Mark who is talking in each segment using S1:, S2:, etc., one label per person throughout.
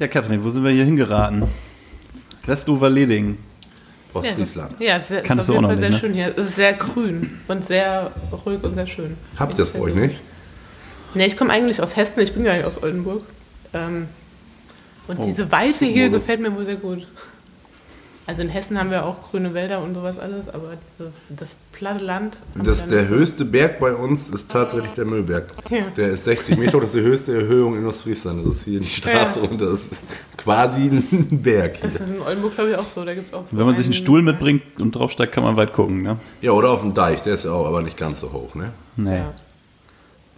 S1: Ja, Katrin, wo sind wir hier hingeraten? Westufer-Leding.
S2: Ostfriesland.
S3: Ja, es ist
S1: Kannst
S3: auf
S1: du
S3: jeden
S1: auch
S3: Fall
S1: noch
S3: sehr
S1: nicht, ne?
S3: schön hier. Es ist sehr grün und sehr ruhig und sehr schön.
S2: Habt ihr das bei euch nicht?
S3: Ne, ich komme eigentlich aus Hessen, ich bin gar nicht aus Oldenburg. Ähm, und
S1: Oh,
S3: diese Weite hier gefällt mir wohl sehr gut. Also in Hessen haben wir auch grüne Wälder und sowas alles, aber dieses, das platte Land.
S2: Das,
S3: da
S2: der höchste Berg bei uns ist tatsächlich der Müllberg.
S3: Ja.
S2: Der ist 60 Meter hoch, das ist die höchste Erhöhung in Ostfriesland. Das ist hier die Straße
S3: Ja.
S2: runter. Das ist quasi ein Berg
S3: Das
S2: hier.
S3: ist in Oldenburg, glaube ich, auch so. Da gibt's auch so
S1: Wenn man sich einen
S3: einen-
S1: Stuhl mitbringt und draufsteigt, kann man weit gucken, ne?
S2: Ja, oder auf dem Deich, der ist ja auch aber nicht ganz so hoch, ne?
S1: Nee.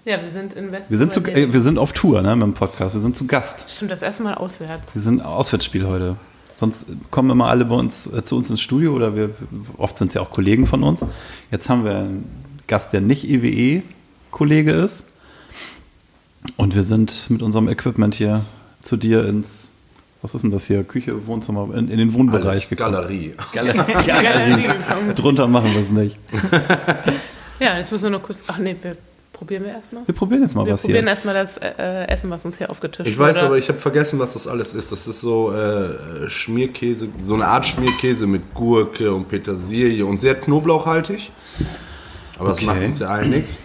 S3: Ja. ja, wir sind in Westen.
S1: Wir sind, zu, äh, wir sind auf Tour, ne, mit dem Podcast. Wir sind zu Gast.
S3: Stimmt, das erste Mal auswärts.
S1: Wir sind Auswärtsspiel heute. Sonst kommen immer alle bei uns äh, zu uns ins Studio oder wir oft sind es ja auch Kollegen von uns. Jetzt haben wir einen Gast, der nicht EWE-Kollege ist. Und wir sind mit unserem Equipment hier zu dir ins, was ist denn das hier? Küche, Wohnzimmer, in, in den Wohnbereich
S2: Alles
S1: gekommen.
S2: Galerie.
S1: Galerie.
S3: Galerie gekommen.
S1: Drunter machen wir es nicht.
S3: Ja, jetzt müssen wir noch kurz. Ach nee, wir probieren wir erstmal.
S1: Wir probieren jetzt mal
S3: Wir
S1: was
S3: probieren
S1: hier.
S3: erstmal das äh, Essen, was uns hier aufgetischt
S2: Ich weiß
S3: wurde.
S2: aber, ich habe vergessen, was das alles ist. Das ist so äh, Schmierkäse, so eine Art Schmierkäse mit Gurke und Petersilie und sehr knoblauchhaltig. Aber das
S1: Okay.
S2: macht uns ja allen nichts.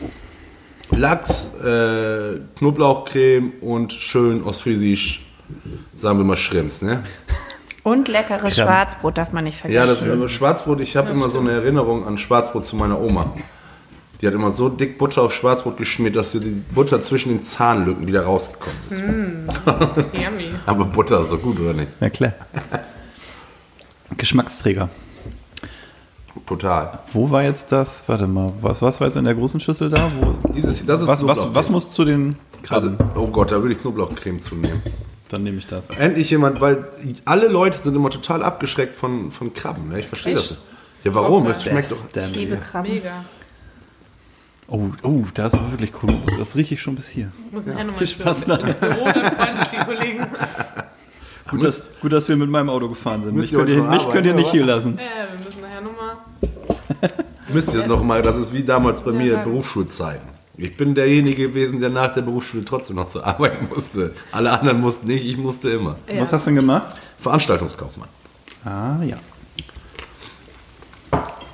S2: Lachs, äh, Knoblauchcreme und schön ostfriesisch, sagen wir mal Schrimps, ne?
S4: Und leckeres. Schwarzbrot darf man nicht vergessen.
S2: Ja, das Schwarzbrot, ich habe immer so eine Erinnerung an Schwarzbrot zu meiner Oma. Die hat immer so dick Butter auf Schwarzbrot geschmiert, dass sie die Butter zwischen den Zahnlücken wieder rausgekommen ist.
S3: Yummy.
S2: Aber Butter ist so gut, oder nicht?
S1: Ja, klar. Geschmacksträger.
S2: Total.
S1: Wo war jetzt das? Warte mal, was, was war jetzt in der großen Schüssel da? Wo,
S2: Dieses, das ist
S1: was, was, was muss zu den
S2: Also,
S1: Krabben?
S2: oh Gott, da würde ich Knoblauchcreme zunehmen.
S1: Dann nehme ich das.
S2: Endlich jemand, weil alle Leute sind immer total abgeschreckt von, von Krabben. Ne? Ich verstehe das
S3: Echt?
S2: nicht. Ja, warum? Es schmeckt doch.
S4: Ich liebe Krabben.
S3: Mega.
S1: Oh, oh, da ist aber wirklich cool. Das rieche ich schon bis hier.
S3: Ich muss nachher nochmal
S1: Viel Spaß
S3: ins Büro, dann freuen sich die Kollegen.
S1: Gut dass, gut, dass wir mit meinem Auto gefahren sind. Mich könnt ihr, mich könnt ihr nicht hier lassen.
S3: Ja, wir müssen nachher nochmal.
S2: Müsst ihr noch mal, das ist wie damals bei mir
S3: Ja.
S2: Berufsschulzeiten. Ich bin derjenige gewesen, der nach der Berufsschule trotzdem noch zur Arbeit musste. Alle anderen mussten nicht, ich musste immer.
S3: Ja.
S1: Was hast du denn gemacht?
S2: Veranstaltungskaufmann.
S1: Ah, ja.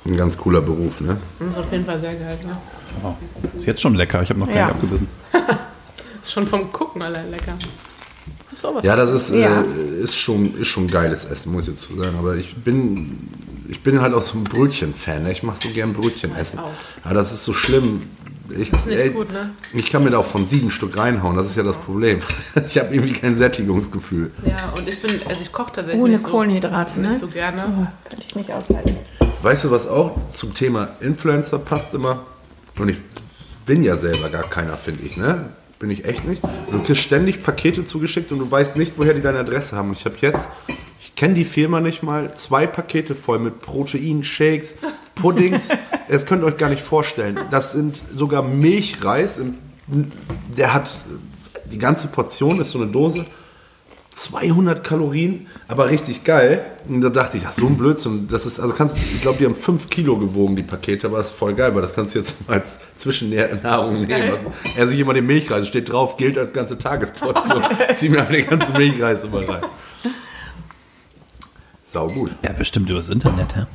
S2: Ein ganz cooler Beruf, ne?
S3: Das ist auf jeden Fall sehr geil. Ne?
S1: Oh, ist jetzt schon lecker. Ich habe noch gar
S4: Ja.
S1: nicht abgebissen.
S3: Ist schon vom Gucken allein lecker. Ist auch was
S2: Ja, das ist,
S4: Ja.
S2: äh, ist, schon, ist schon geiles Essen, muss ich dazu sagen. Aber ich bin, ich bin halt auch so ein Brötchen-Fan. Ne? Ich mache so gern Brötchen essen. Aber das ist so schlimm. Ich,
S3: ist nicht gut, ne?
S2: ich kann mir da auch von sieben Stück reinhauen. Das ist ja das Problem. Ich habe irgendwie kein Sättigungsgefühl.
S3: Ja, und ich bin, also ich koche tatsächlich
S4: Ohne
S3: nicht so,
S4: Kohlenhydrate, ne?
S3: nicht so gerne.
S4: Oh, könnte ich nicht aushalten.
S2: Weißt du, was auch zum Thema Influencer passt immer? Und ich bin ja selber gar keiner, finde ich, ne? Bin ich echt nicht. Du kriegst ständig Pakete zugeschickt und du weißt nicht, woher die deine Adresse haben. Und ich habe jetzt, ich kenne die Firma nicht mal, zwei Pakete voll mit Protein, Shakes, Puddings. Das könnt ihr euch gar nicht vorstellen. Das sind sogar Milchreis. Der hat, die ganze Portion ist so eine Dose. 200 Kalorien, aber richtig geil. Und da dachte ich, ach, so ein Blödsinn. Das ist, also kannst, ich glaube, die haben 5 Kilo gewogen, die Pakete, aber das ist voll geil, weil das kannst du jetzt mal als Zwischennahrung nehmen. Also, er sich immer den Milchreis, steht drauf, gilt als ganze Tagesportion. Zieh mir aber den ganzen Milchreis immer rein. Sau gut.
S1: Ja, bestimmt übers Internet, hä?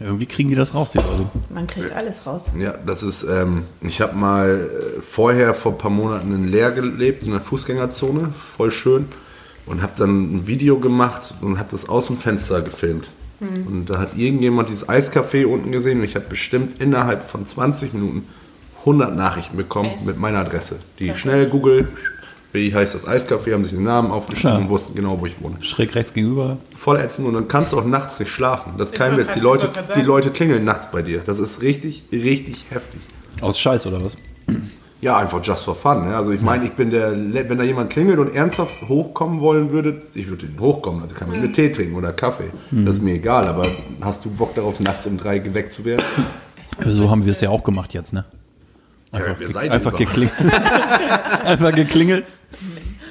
S1: Irgendwie kriegen die das raus, die Leute.
S4: Man kriegt alles raus.
S2: Ja, das ist, ähm, ich habe mal äh, vorher vor ein paar Monaten in Leer gelebt, in der Fußgängerzone, voll schön. Und habe dann ein Video gemacht und habe das aus dem Fenster gefilmt. Und da hat irgendjemand dieses Eiscafé unten gesehen und ich habe bestimmt innerhalb von 20 Minuten 100 Nachrichten bekommen
S3: Echt?
S2: mit meiner Adresse. Die schnell Google, wie heißt das Eiscafé, haben sich den Namen aufgeschrieben und wussten genau, wo ich wohne.
S1: Schräg rechts gegenüber.
S2: Voll ätzend und dann kannst du auch nachts nicht schlafen. Das ist kein Witz. Die Leute, die. Leute klingeln nachts bei dir. Das ist richtig, richtig heftig.
S1: Aus Scheiß oder was?
S2: Ja, einfach just for fun. Ne? Also ich meine, ich bin der, wenn da jemand klingelt und ernsthaft hochkommen wollen würde, ich würde ihn hochkommen. Also kann man mit Tee trinken oder Kaffee. Das ist mir egal. Aber hast du Bock darauf, nachts um drei geweckt zu werden?
S1: So haben wir es ja auch gemacht jetzt, ne? Einfach,
S2: wer
S1: ge einfach geklingelt. einfach geklingelt.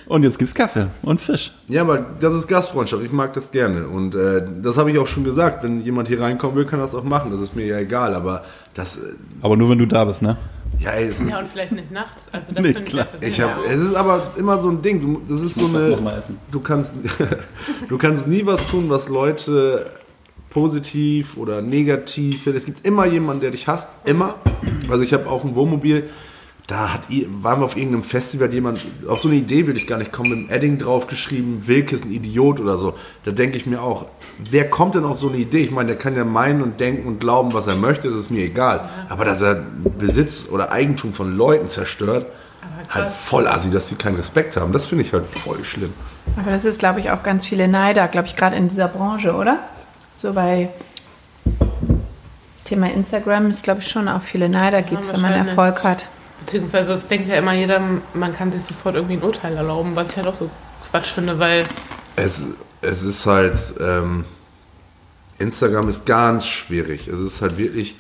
S1: Und jetzt gibt's Kaffee und Fisch.
S2: Ja, aber das ist Gastfreundschaft. Ich mag das gerne. Und äh, das habe ich auch schon gesagt. Wenn jemand hier reinkommen will, kann das auch machen. Das ist mir ja egal. Aber das, äh,
S1: Aber nur wenn du da bist, ne?
S2: Ja, es,
S3: Ja, und vielleicht nicht nachts. Also das
S1: Nee,
S3: finde
S1: klar.
S3: ja
S2: ich
S3: tatsächlich
S2: hab, es ist aber immer so ein Ding. Du, das ist so
S1: muss das
S2: eine.
S1: noch mal essen.
S2: Du kannst, du kannst nie was tun, was Leute positiv oder negativ. Es gibt immer jemanden, der dich hasst. Immer. Also ich habe auch ein Wohnmobil. Da hat, waren wir auf irgendeinem Festival, hat jemand, auf so eine Idee würde ich gar nicht kommen, mit dem Edding draufgeschrieben, Wilke ist ein Idiot oder so. Da denke ich mir auch, wer kommt denn auf so eine Idee? Ich meine, der kann ja meinen und denken und glauben, was er möchte, das ist mir egal. Aber dass er Besitz oder Eigentum von Leuten zerstört, halt voll assi, dass sie keinen Respekt haben, das finde ich halt voll schlimm.
S4: Aber das ist, glaube ich, auch ganz viele Neider, glaube ich, gerade in dieser Branche, oder? So bei Thema Instagram ist, glaube ich, schon auch viele Neider gibt, wenn man. Erfolg hat.
S3: Beziehungsweise es denkt ja immer jeder, man kann sich sofort irgendwie ein Urteil erlauben, was ich halt auch so Quatsch finde, weil
S2: Es, es ist halt, ähm, Instagram ist ganz schwierig. Es ist halt wirklich,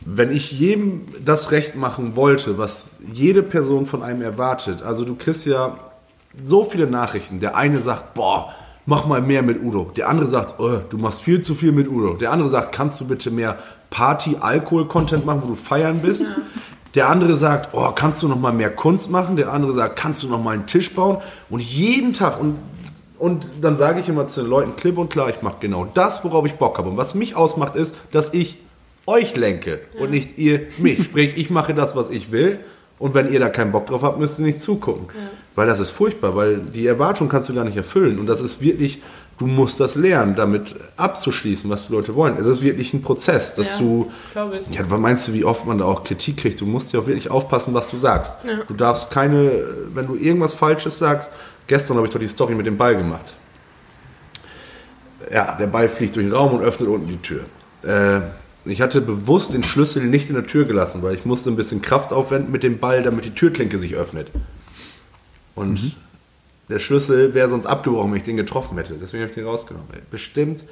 S2: wenn ich jedem das Recht machen wollte, was jede Person von einem erwartet, also du kriegst ja so viele Nachrichten. Der eine sagt, boah, mach mal mehr mit Udo. Der andere sagt, oh, du machst viel zu viel mit Udo. Der andere sagt, kannst du bitte mehr Party-Alkohol-Content machen, wo du feiern bist. Der andere sagt, oh, kannst du noch mal mehr Kunst machen? Der andere sagt, kannst du noch mal einen Tisch bauen? Und jeden Tag und und dann sage ich immer zu den Leuten klipp und klar, ich mache genau das, worauf ich Bock habe. Und was mich ausmacht, ist, dass ich euch lenke und nicht ihr mich. Sprich, ich mache das, was ich will. Und wenn ihr da keinen Bock drauf habt, müsst ihr nicht zugucken. Weil das ist furchtbar, weil die Erwartung kannst du gar nicht erfüllen. Und das ist wirklich, du musst das lernen, damit abzuschließen, was die Leute wollen. Es ist wirklich ein Prozess, dass
S3: Ja,
S2: du.
S3: ich.
S2: Ja, was meinst du, wie oft man da auch Kritik kriegt? Du musst ja auch wirklich aufpassen, was du sagst.
S3: Ja.
S2: Du darfst keine, wenn du irgendwas Falsches sagst, gestern habe ich doch die Story mit dem Ball gemacht. Ja, der Ball fliegt durch den Raum und öffnet unten die Tür. Äh, ich hatte bewusst den Schlüssel nicht in der Tür gelassen, weil ich musste ein bisschen Kraft aufwenden mit dem Ball, damit die Türklinke sich öffnet. Und der Schlüssel wäre sonst abgebrochen, wenn ich den getroffen hätte. Deswegen habe ich den rausgenommen. Bestimmt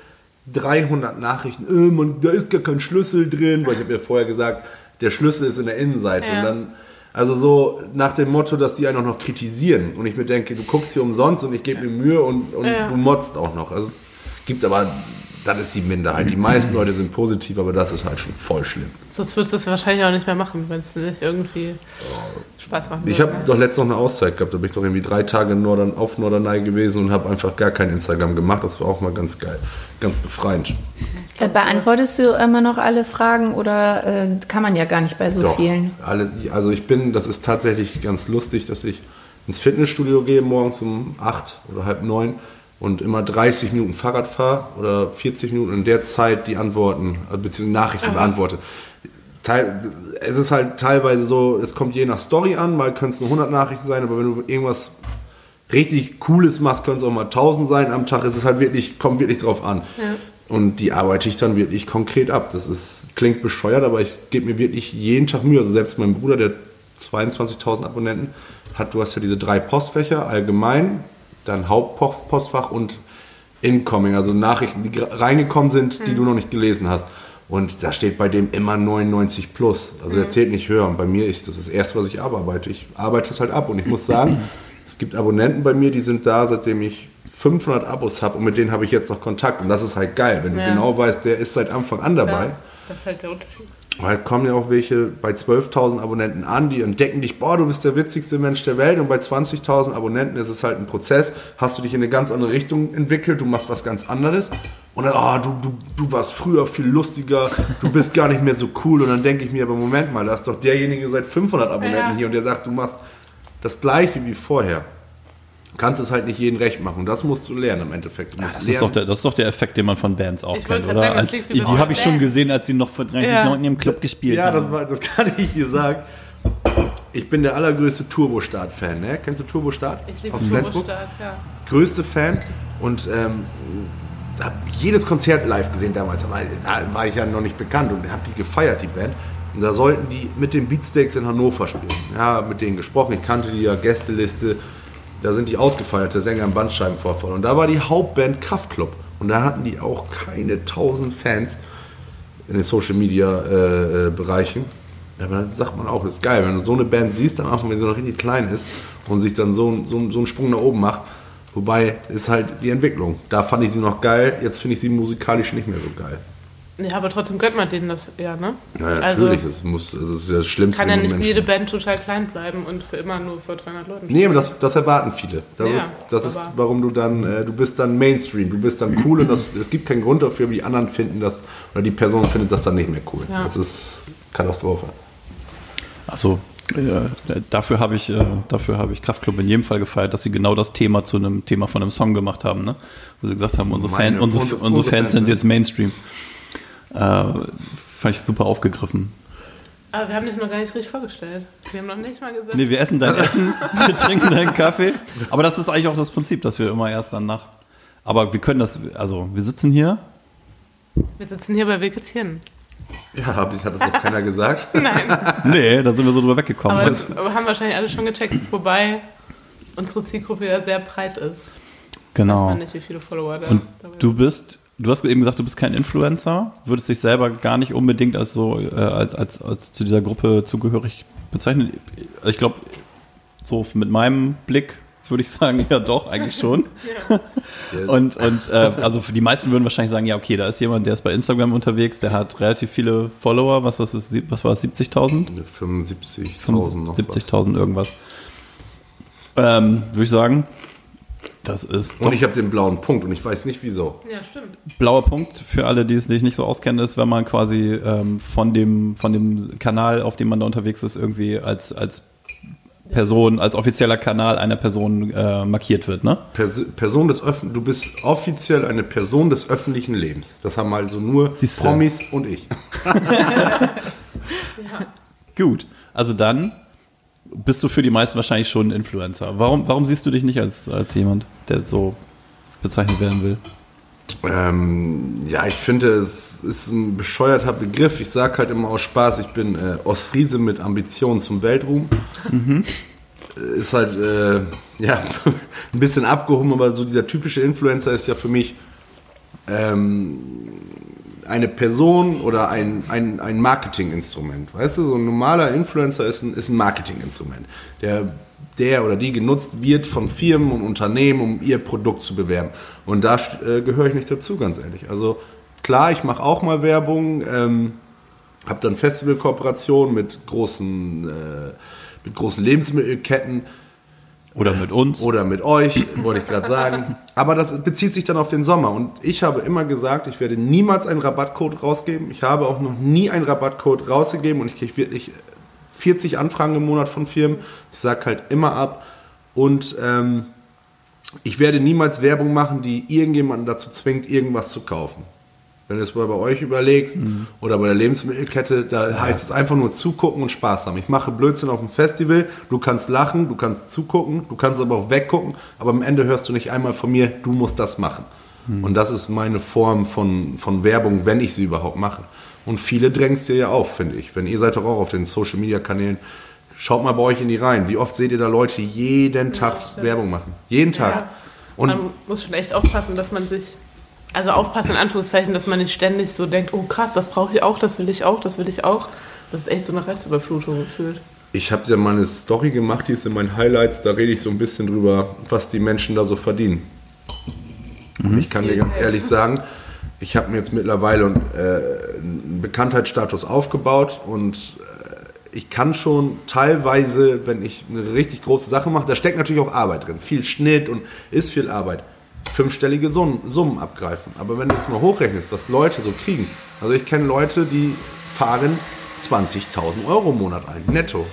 S2: 300 Nachrichten, äh, man, da ist gar kein Schlüssel drin, weil ich habe ja vorher gesagt, der Schlüssel ist in der Innenseite.
S3: Ja.
S2: Und dann, also so nach dem Motto, dass die einen auch noch kritisieren. Und ich mir denke, du guckst hier umsonst und ich gebe mir Mühe und, und
S3: Ja.
S2: du motzt auch noch. Also es gibt aber, das ist die Minderheit. Die meisten Leute sind positiv, aber das ist halt schon voll schlimm.
S3: sonst würdest du es wahrscheinlich auch nicht mehr machen, wenn es nicht irgendwie Spaß machen
S2: Ich habe doch letztens noch eine Auszeit gehabt, da bin ich doch irgendwie drei Tage in Nordern, auf Norderney gewesen und habe einfach gar kein Instagram gemacht. Das war auch mal ganz geil, ganz befreiend.
S4: Äh, Beantwortest du immer noch alle Fragen oder äh, kann man ja gar nicht bei so
S2: Doch,
S4: vielen?
S2: alle, also ich bin, das ist tatsächlich ganz lustig, dass ich ins Fitnessstudio gehe morgens um 8 oder halb 9 und immer 30 Minuten Fahrrad fahre oder 40 Minuten in der Zeit die Antworten, äh, beziehungsweise Nachrichten beantworte. Teil, es ist halt teilweise so, es kommt je nach Story an, mal können es nur 100 Nachrichten sein, aber wenn du irgendwas richtig Cooles machst, können es auch mal 1000 sein am Tag. Es ist halt wirklich, kommt wirklich drauf an.
S3: Ja.
S2: Und die arbeite ich dann wirklich konkret ab. Das ist, klingt bescheuert, aber ich gebe mir wirklich jeden Tag Mühe. Also selbst mein Bruder, der 22.000 Abonnenten hat, du hast ja diese drei Postfächer, allgemein, dann Hauptpostfach und Incoming, also Nachrichten, die reingekommen sind, die du noch nicht gelesen hast. Und da steht bei dem immer 99 plus. Also der zählt nicht höher. Und bei mir, ich, das ist das Erste, was ich abarbeite. Ich arbeite es halt ab. Und ich muss sagen, es gibt Abonnenten bei mir, die sind da, seitdem ich 500 Abos habe. Und mit denen habe ich jetzt noch Kontakt. Und das ist halt geil, wenn du
S3: Ja.
S2: genau weißt, der ist seit Anfang an dabei.
S3: Ja, das ist halt der Unterschied.
S2: Weil kommen ja auch welche bei 12.000 Abonnenten an, die entdecken dich, boah, du bist der witzigste Mensch der Welt und bei 20.000 Abonnenten ist es halt ein Prozess, hast du dich in eine ganz andere Richtung entwickelt, du machst was ganz anderes und dann, oh, du, du, du warst früher viel lustiger, du bist gar nicht mehr so cool und dann denke ich mir, aber Moment mal, da ist doch derjenige seit 500 Abonnenten
S3: Ja.
S2: hier und der sagt, du machst das Gleiche wie vorher. Du kannst es halt nicht jedem recht machen das musst du lernen im Endeffekt. Musst
S1: Das ist, doch der, das ist doch der Effekt, den man von Bands auch
S3: Ich
S1: kennt, oder?
S3: sagen, das
S1: Als, die habe ich schon gesehen, als sie noch vor 30
S3: Ja.
S1: Leuten im Club gespielt
S2: Ja,
S1: haben.
S2: das, war, das kann ich dir sagen. Ich bin der allergrößte Turbostart-Fan. Ne? Kennst du Turbostart?
S3: Ich liebe
S2: Aus Flensburg?
S3: Turbostart, ja.
S2: Größte Fan und ähm, habe jedes Konzert live gesehen damals. Aber Da war ich ja noch nicht bekannt und habe die gefeiert, die Band. Und da sollten die mit den Beatsteaks in Hannover spielen. Ja, mit denen gesprochen. Ich kannte die ja, Gästeliste. Da sind die ausgefeiert, der Sänger im Bandscheibenvorfall. Und da war die Hauptband Kraftklub. Und da hatten die auch keine tausend Fans in den Social Media äh, äh, Bereichen. Aber dann sagt man auch, das ist geil, wenn du so eine Band siehst, am Anfang, wenn sie noch richtig klein ist und sich dann so, so, so einen Sprung nach oben macht. Wobei ist halt die Entwicklung. Da fand ich sie noch geil, jetzt finde ich sie musikalisch nicht mehr so geil.
S3: Ja, aber trotzdem gönnt man denen das ja, ne?
S2: Ja,
S3: Also,
S2: natürlich. es, muss, also es ist ja das Schlimmste.
S3: Kann ja nicht
S2: Menschen-
S3: jede Band total klein bleiben und für immer nur vor 300 Leuten
S2: Nee, aber das, das erwarten viele. Das,
S3: Ja,
S2: ist, das ist, warum du dann, äh, du bist dann Mainstream, du bist dann cool und das, es gibt keinen Grund dafür, wie die anderen finden das, oder die Person findet das dann nicht mehr cool.
S3: Ja.
S2: Das ist Katastrophe.
S1: Also äh, dafür habe ich, äh, dafür habe ich Kraftklub in jedem Fall gefeiert, dass sie genau das Thema zu einem Thema von einem Song gemacht haben, ne? Wo sie gesagt haben, unsere, Fan, unsere,
S2: unsere-
S1: unsere,
S2: unsere
S1: Fans sind
S2: Fans,
S1: jetzt Mainstream. Äh, fand ich super aufgegriffen.
S3: Aber wir haben dich noch gar nicht richtig vorgestellt. Wir haben noch nicht mal gesagt.
S1: Nee, wir essen dein Essen, wir trinken deinen Kaffee. Aber das ist eigentlich auch das Prinzip, dass wir immer erst danach. Aber wir können das, also wir sitzen hier.
S3: Wir sitzen hier bei Wilkes Hirn.
S2: Ja, hab ich, hat das doch keiner gesagt.
S3: Nein.
S1: Nee, da sind wir so drüber weggekommen.
S3: Aber, das, aber haben wahrscheinlich alle schon gecheckt, wobei unsere Zielgruppe ja sehr breit ist. Weiß
S1: genau.
S3: man nicht, wie viele Follower da
S1: Und
S3: dabei
S1: du bist, du hast eben gesagt, du bist kein Influencer, würdest dich selber gar nicht unbedingt als so äh, als, als, als zu dieser Gruppe zugehörig bezeichnen. Ich glaube, so mit meinem Blick würde ich sagen, ja doch, eigentlich schon. Und, und äh, also für die meisten würden wahrscheinlich sagen, ja, okay, da ist jemand, der ist bei Instagram unterwegs, der hat relativ viele Follower, was, was, ist, was war es, 70.000?
S2: 75.000 noch. was.
S1: 70.000 irgendwas. Ähm, würde ich sagen, das ist
S2: Und ich habe den blauen Punkt und ich weiß nicht wieso.
S3: Ja, stimmt.
S1: blauer Punkt für alle, die es nicht, nicht so auskennen, ist, wenn man quasi ähm, von, dem, von dem Kanal, auf dem man da unterwegs ist, irgendwie als, als Person, als offizieller Kanal einer Person äh, markiert wird, ne?
S2: Pers Person des Öffn du bist offiziell eine Person des öffentlichen Lebens. Das haben also nur
S1: Siehste.
S2: Promis und ich.
S1: Gut. Also dann bist du für die meisten wahrscheinlich schon ein Influencer. Warum, warum siehst du dich nicht als, als jemand, der so bezeichnet werden will?
S2: Ähm, ja, ich finde, es ist ein bescheuerter Begriff. Ich sage halt immer aus Spaß, ich bin äh, Ostfriese mit Ambitionen zum Weltruhm. Äh, Ist halt, äh, ja, ein bisschen abgehoben, aber so dieser typische Influencer ist ja für mich ähm, eine Person oder ein, ein, ein Marketinginstrument. Weißt du, so ein normaler Influencer ist ein, ist ein Marketinginstrument, der, der oder die genutzt wird von Firmen und Unternehmen, um ihr Produkt zu bewerben. Und da äh, gehöre ich nicht dazu, ganz ehrlich. Also klar, ich mache auch mal Werbung, ähm, habe dann Festivalkooperationen mit äh, mit großen Lebensmittelketten.
S1: Oder mit uns?
S2: Oder mit euch, wollte ich gerade sagen. Aber das bezieht sich dann auf den Sommer. Und ich habe immer gesagt, ich werde niemals einen Rabattcode rausgeben. Ich habe auch noch nie einen Rabattcode rausgegeben und ich kriege wirklich 40 Anfragen im Monat von Firmen. Ich sage halt immer ab. Und ähm, ich werde niemals Werbung machen, die irgendjemanden dazu zwingt, irgendwas zu kaufen. Wenn du es mal bei euch überlegst oder bei der Lebensmittelkette, da heißt es einfach nur zugucken und Spaß haben. Ich mache Blödsinn auf dem Festival, du kannst lachen, du kannst zugucken, du kannst aber auch weggucken, aber am Ende hörst du nicht einmal von mir, du musst das machen. Und das ist meine Form von, von Werbung, wenn ich sie überhaupt mache. Und viele drängst dir ja auf, finde ich. Wenn ihr seid doch auch auf den Social Media Kanälen, schaut mal bei euch in die Reihen. Wie oft seht ihr da Leute jeden Tag
S3: stimmt.
S2: Werbung machen? Jeden Tag.
S3: Ja.
S2: Und
S3: man muss schon echt aufpassen, dass man sich, also aufpassen in Anführungszeichen, dass man nicht ständig so denkt, oh krass, das brauche ich auch, das will ich auch, das will ich auch. Das ist echt so eine Reizüberflutung gefühlt.
S2: Ich habe ja mal eine Story gemacht, die ist in meinen Highlights, da rede ich so ein bisschen drüber, was die Menschen da so verdienen. Und ich kann dir ganz ehrlich sagen, ich habe mir jetzt mittlerweile äh, einen Bekanntheitsstatus aufgebaut und äh, ich kann schon teilweise, wenn ich eine richtig große Sache mache, da steckt natürlich auch Arbeit drin, viel Schnitt und ist viel Arbeit, fünfstellige Summen, Summen abgreifen. Aber wenn du jetzt mal hochrechnest, was Leute so kriegen, also ich kenne Leute, die fahren 20.000 Euro im Monat ein, netto.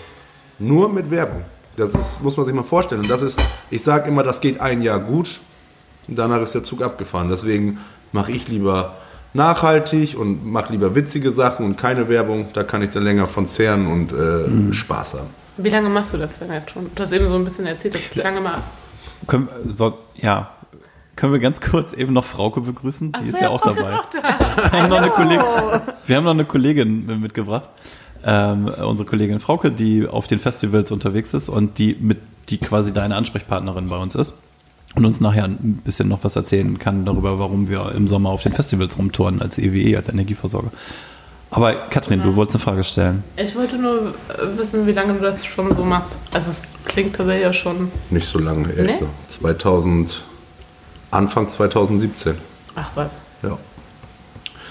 S2: Nur mit Werbung. Das ist, muss man sich mal vorstellen. Und das ist, ich sage immer, das geht ein Jahr gut. Und danach ist der Zug abgefahren. Deswegen mache ich lieber nachhaltig und mache lieber witzige Sachen und keine Werbung. Da kann ich dann länger von zehren und äh, Spaß haben.
S3: Wie lange machst du das denn jetzt schon? Du hast eben so ein bisschen erzählt, dass du lange mal.
S1: Können, so, ja. Können wir ganz kurz eben noch Frauke begrüßen? Die
S3: Ach so,
S1: ist ja auch
S3: Frauke
S1: dabei.
S3: auch
S1: Wir haben, noch eine Kollegin, wir haben noch eine Kollegin mitgebracht. Ähm, unsere Kollegin Frauke, die auf den Festivals unterwegs ist und die mit, die quasi deine Ansprechpartnerin bei uns ist und uns nachher ein bisschen noch was erzählen kann darüber, warum wir im Sommer auf den Festivals rumtouren als EWE, als Energieversorger. Aber Katrin, du wolltest eine Frage stellen.
S3: Ich wollte nur wissen, wie lange du das schon so machst. Also es klingt tatsächlich ja schon.
S2: Nicht so lange, ehrlich
S3: Nee?
S2: gesagt. 2000, Anfang 2017.
S3: Ach was.
S2: Ja.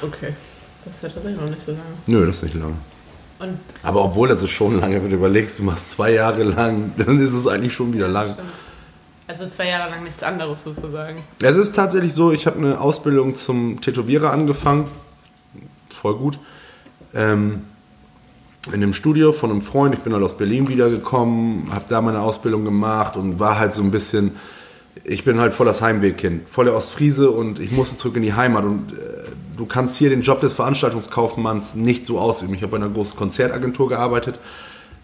S3: Okay. Das ja tatsächlich noch nicht so lange.
S2: Nö, das ist nicht lange.
S3: Und
S2: Aber obwohl das ist schon lange, wenn du überlegst, du machst zwei Jahre lang, dann ist es eigentlich schon wieder lang.
S3: also zwei Jahre lang nichts anderes sozusagen.
S2: Es ist tatsächlich so, ich habe eine Ausbildung zum Tätowierer angefangen. Voll gut. Ähm, in einem Studio von einem Freund. Ich bin halt aus Berlin wiedergekommen, habe da meine Ausbildung gemacht und war halt so ein bisschen. Ich bin halt voll das Heimwegkind, voll der Ostfriese und ich musste zurück in die Heimat. Und äh, du kannst hier den Job des Veranstaltungskaufmanns nicht so ausüben. Ich habe bei einer großen Konzertagentur gearbeitet.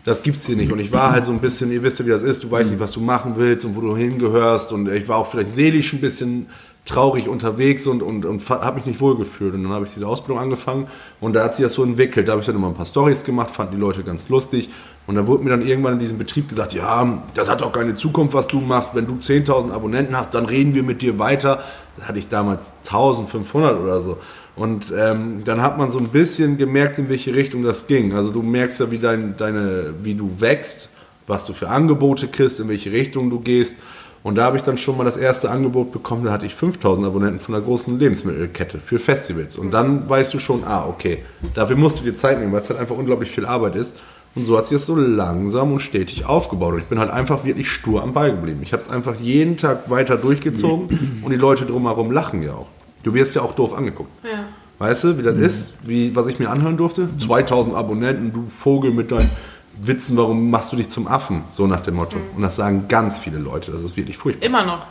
S2: Das gibt's hier nicht. Und ich war halt so ein bisschen, ihr wisst ja, wie das ist, du weißt nicht, was du machen willst und wo du hingehörst. Und ich war auch vielleicht seelisch ein bisschen traurig unterwegs und, und, und habe mich nicht wohlgefühlt. Und dann habe ich diese Ausbildung angefangen und da hat sich das so entwickelt. Da habe ich dann immer ein paar Stories gemacht, fanden die Leute ganz lustig. Und da wurde mir dann irgendwann in diesem Betrieb gesagt, ja, das hat doch keine Zukunft, was du machst. Wenn du 10.000 Abonnenten hast, dann reden wir mit dir weiter. Da hatte ich damals 1.500 oder so. Und ähm, dann hat man so ein bisschen gemerkt, in welche Richtung das ging. Also du merkst ja, wie, dein, deine, wie du wächst, was du für Angebote kriegst, in welche Richtung du gehst. Und da habe ich dann schon mal das erste Angebot bekommen, da hatte ich 5000 Abonnenten von einer großen Lebensmittelkette für Festivals. Und dann weißt du schon, ah, okay, dafür musst du dir Zeit nehmen, weil es halt einfach unglaublich viel Arbeit ist. Und so hat sich das so langsam und stetig aufgebaut. Und ich bin halt einfach wirklich stur am Ball geblieben. Ich habe es einfach jeden Tag weiter durchgezogen und die Leute drumherum lachen ja auch. Du wirst ja auch doof angeguckt.
S3: Ja.
S2: Weißt du, wie das ist? Wie, was ich mir anhören durfte? 2000 Abonnenten, du Vogel mit deinen Witzen, warum machst du dich zum Affen? So nach dem Motto. Und das sagen ganz viele Leute. Das ist wirklich furchtbar.
S3: Immer noch.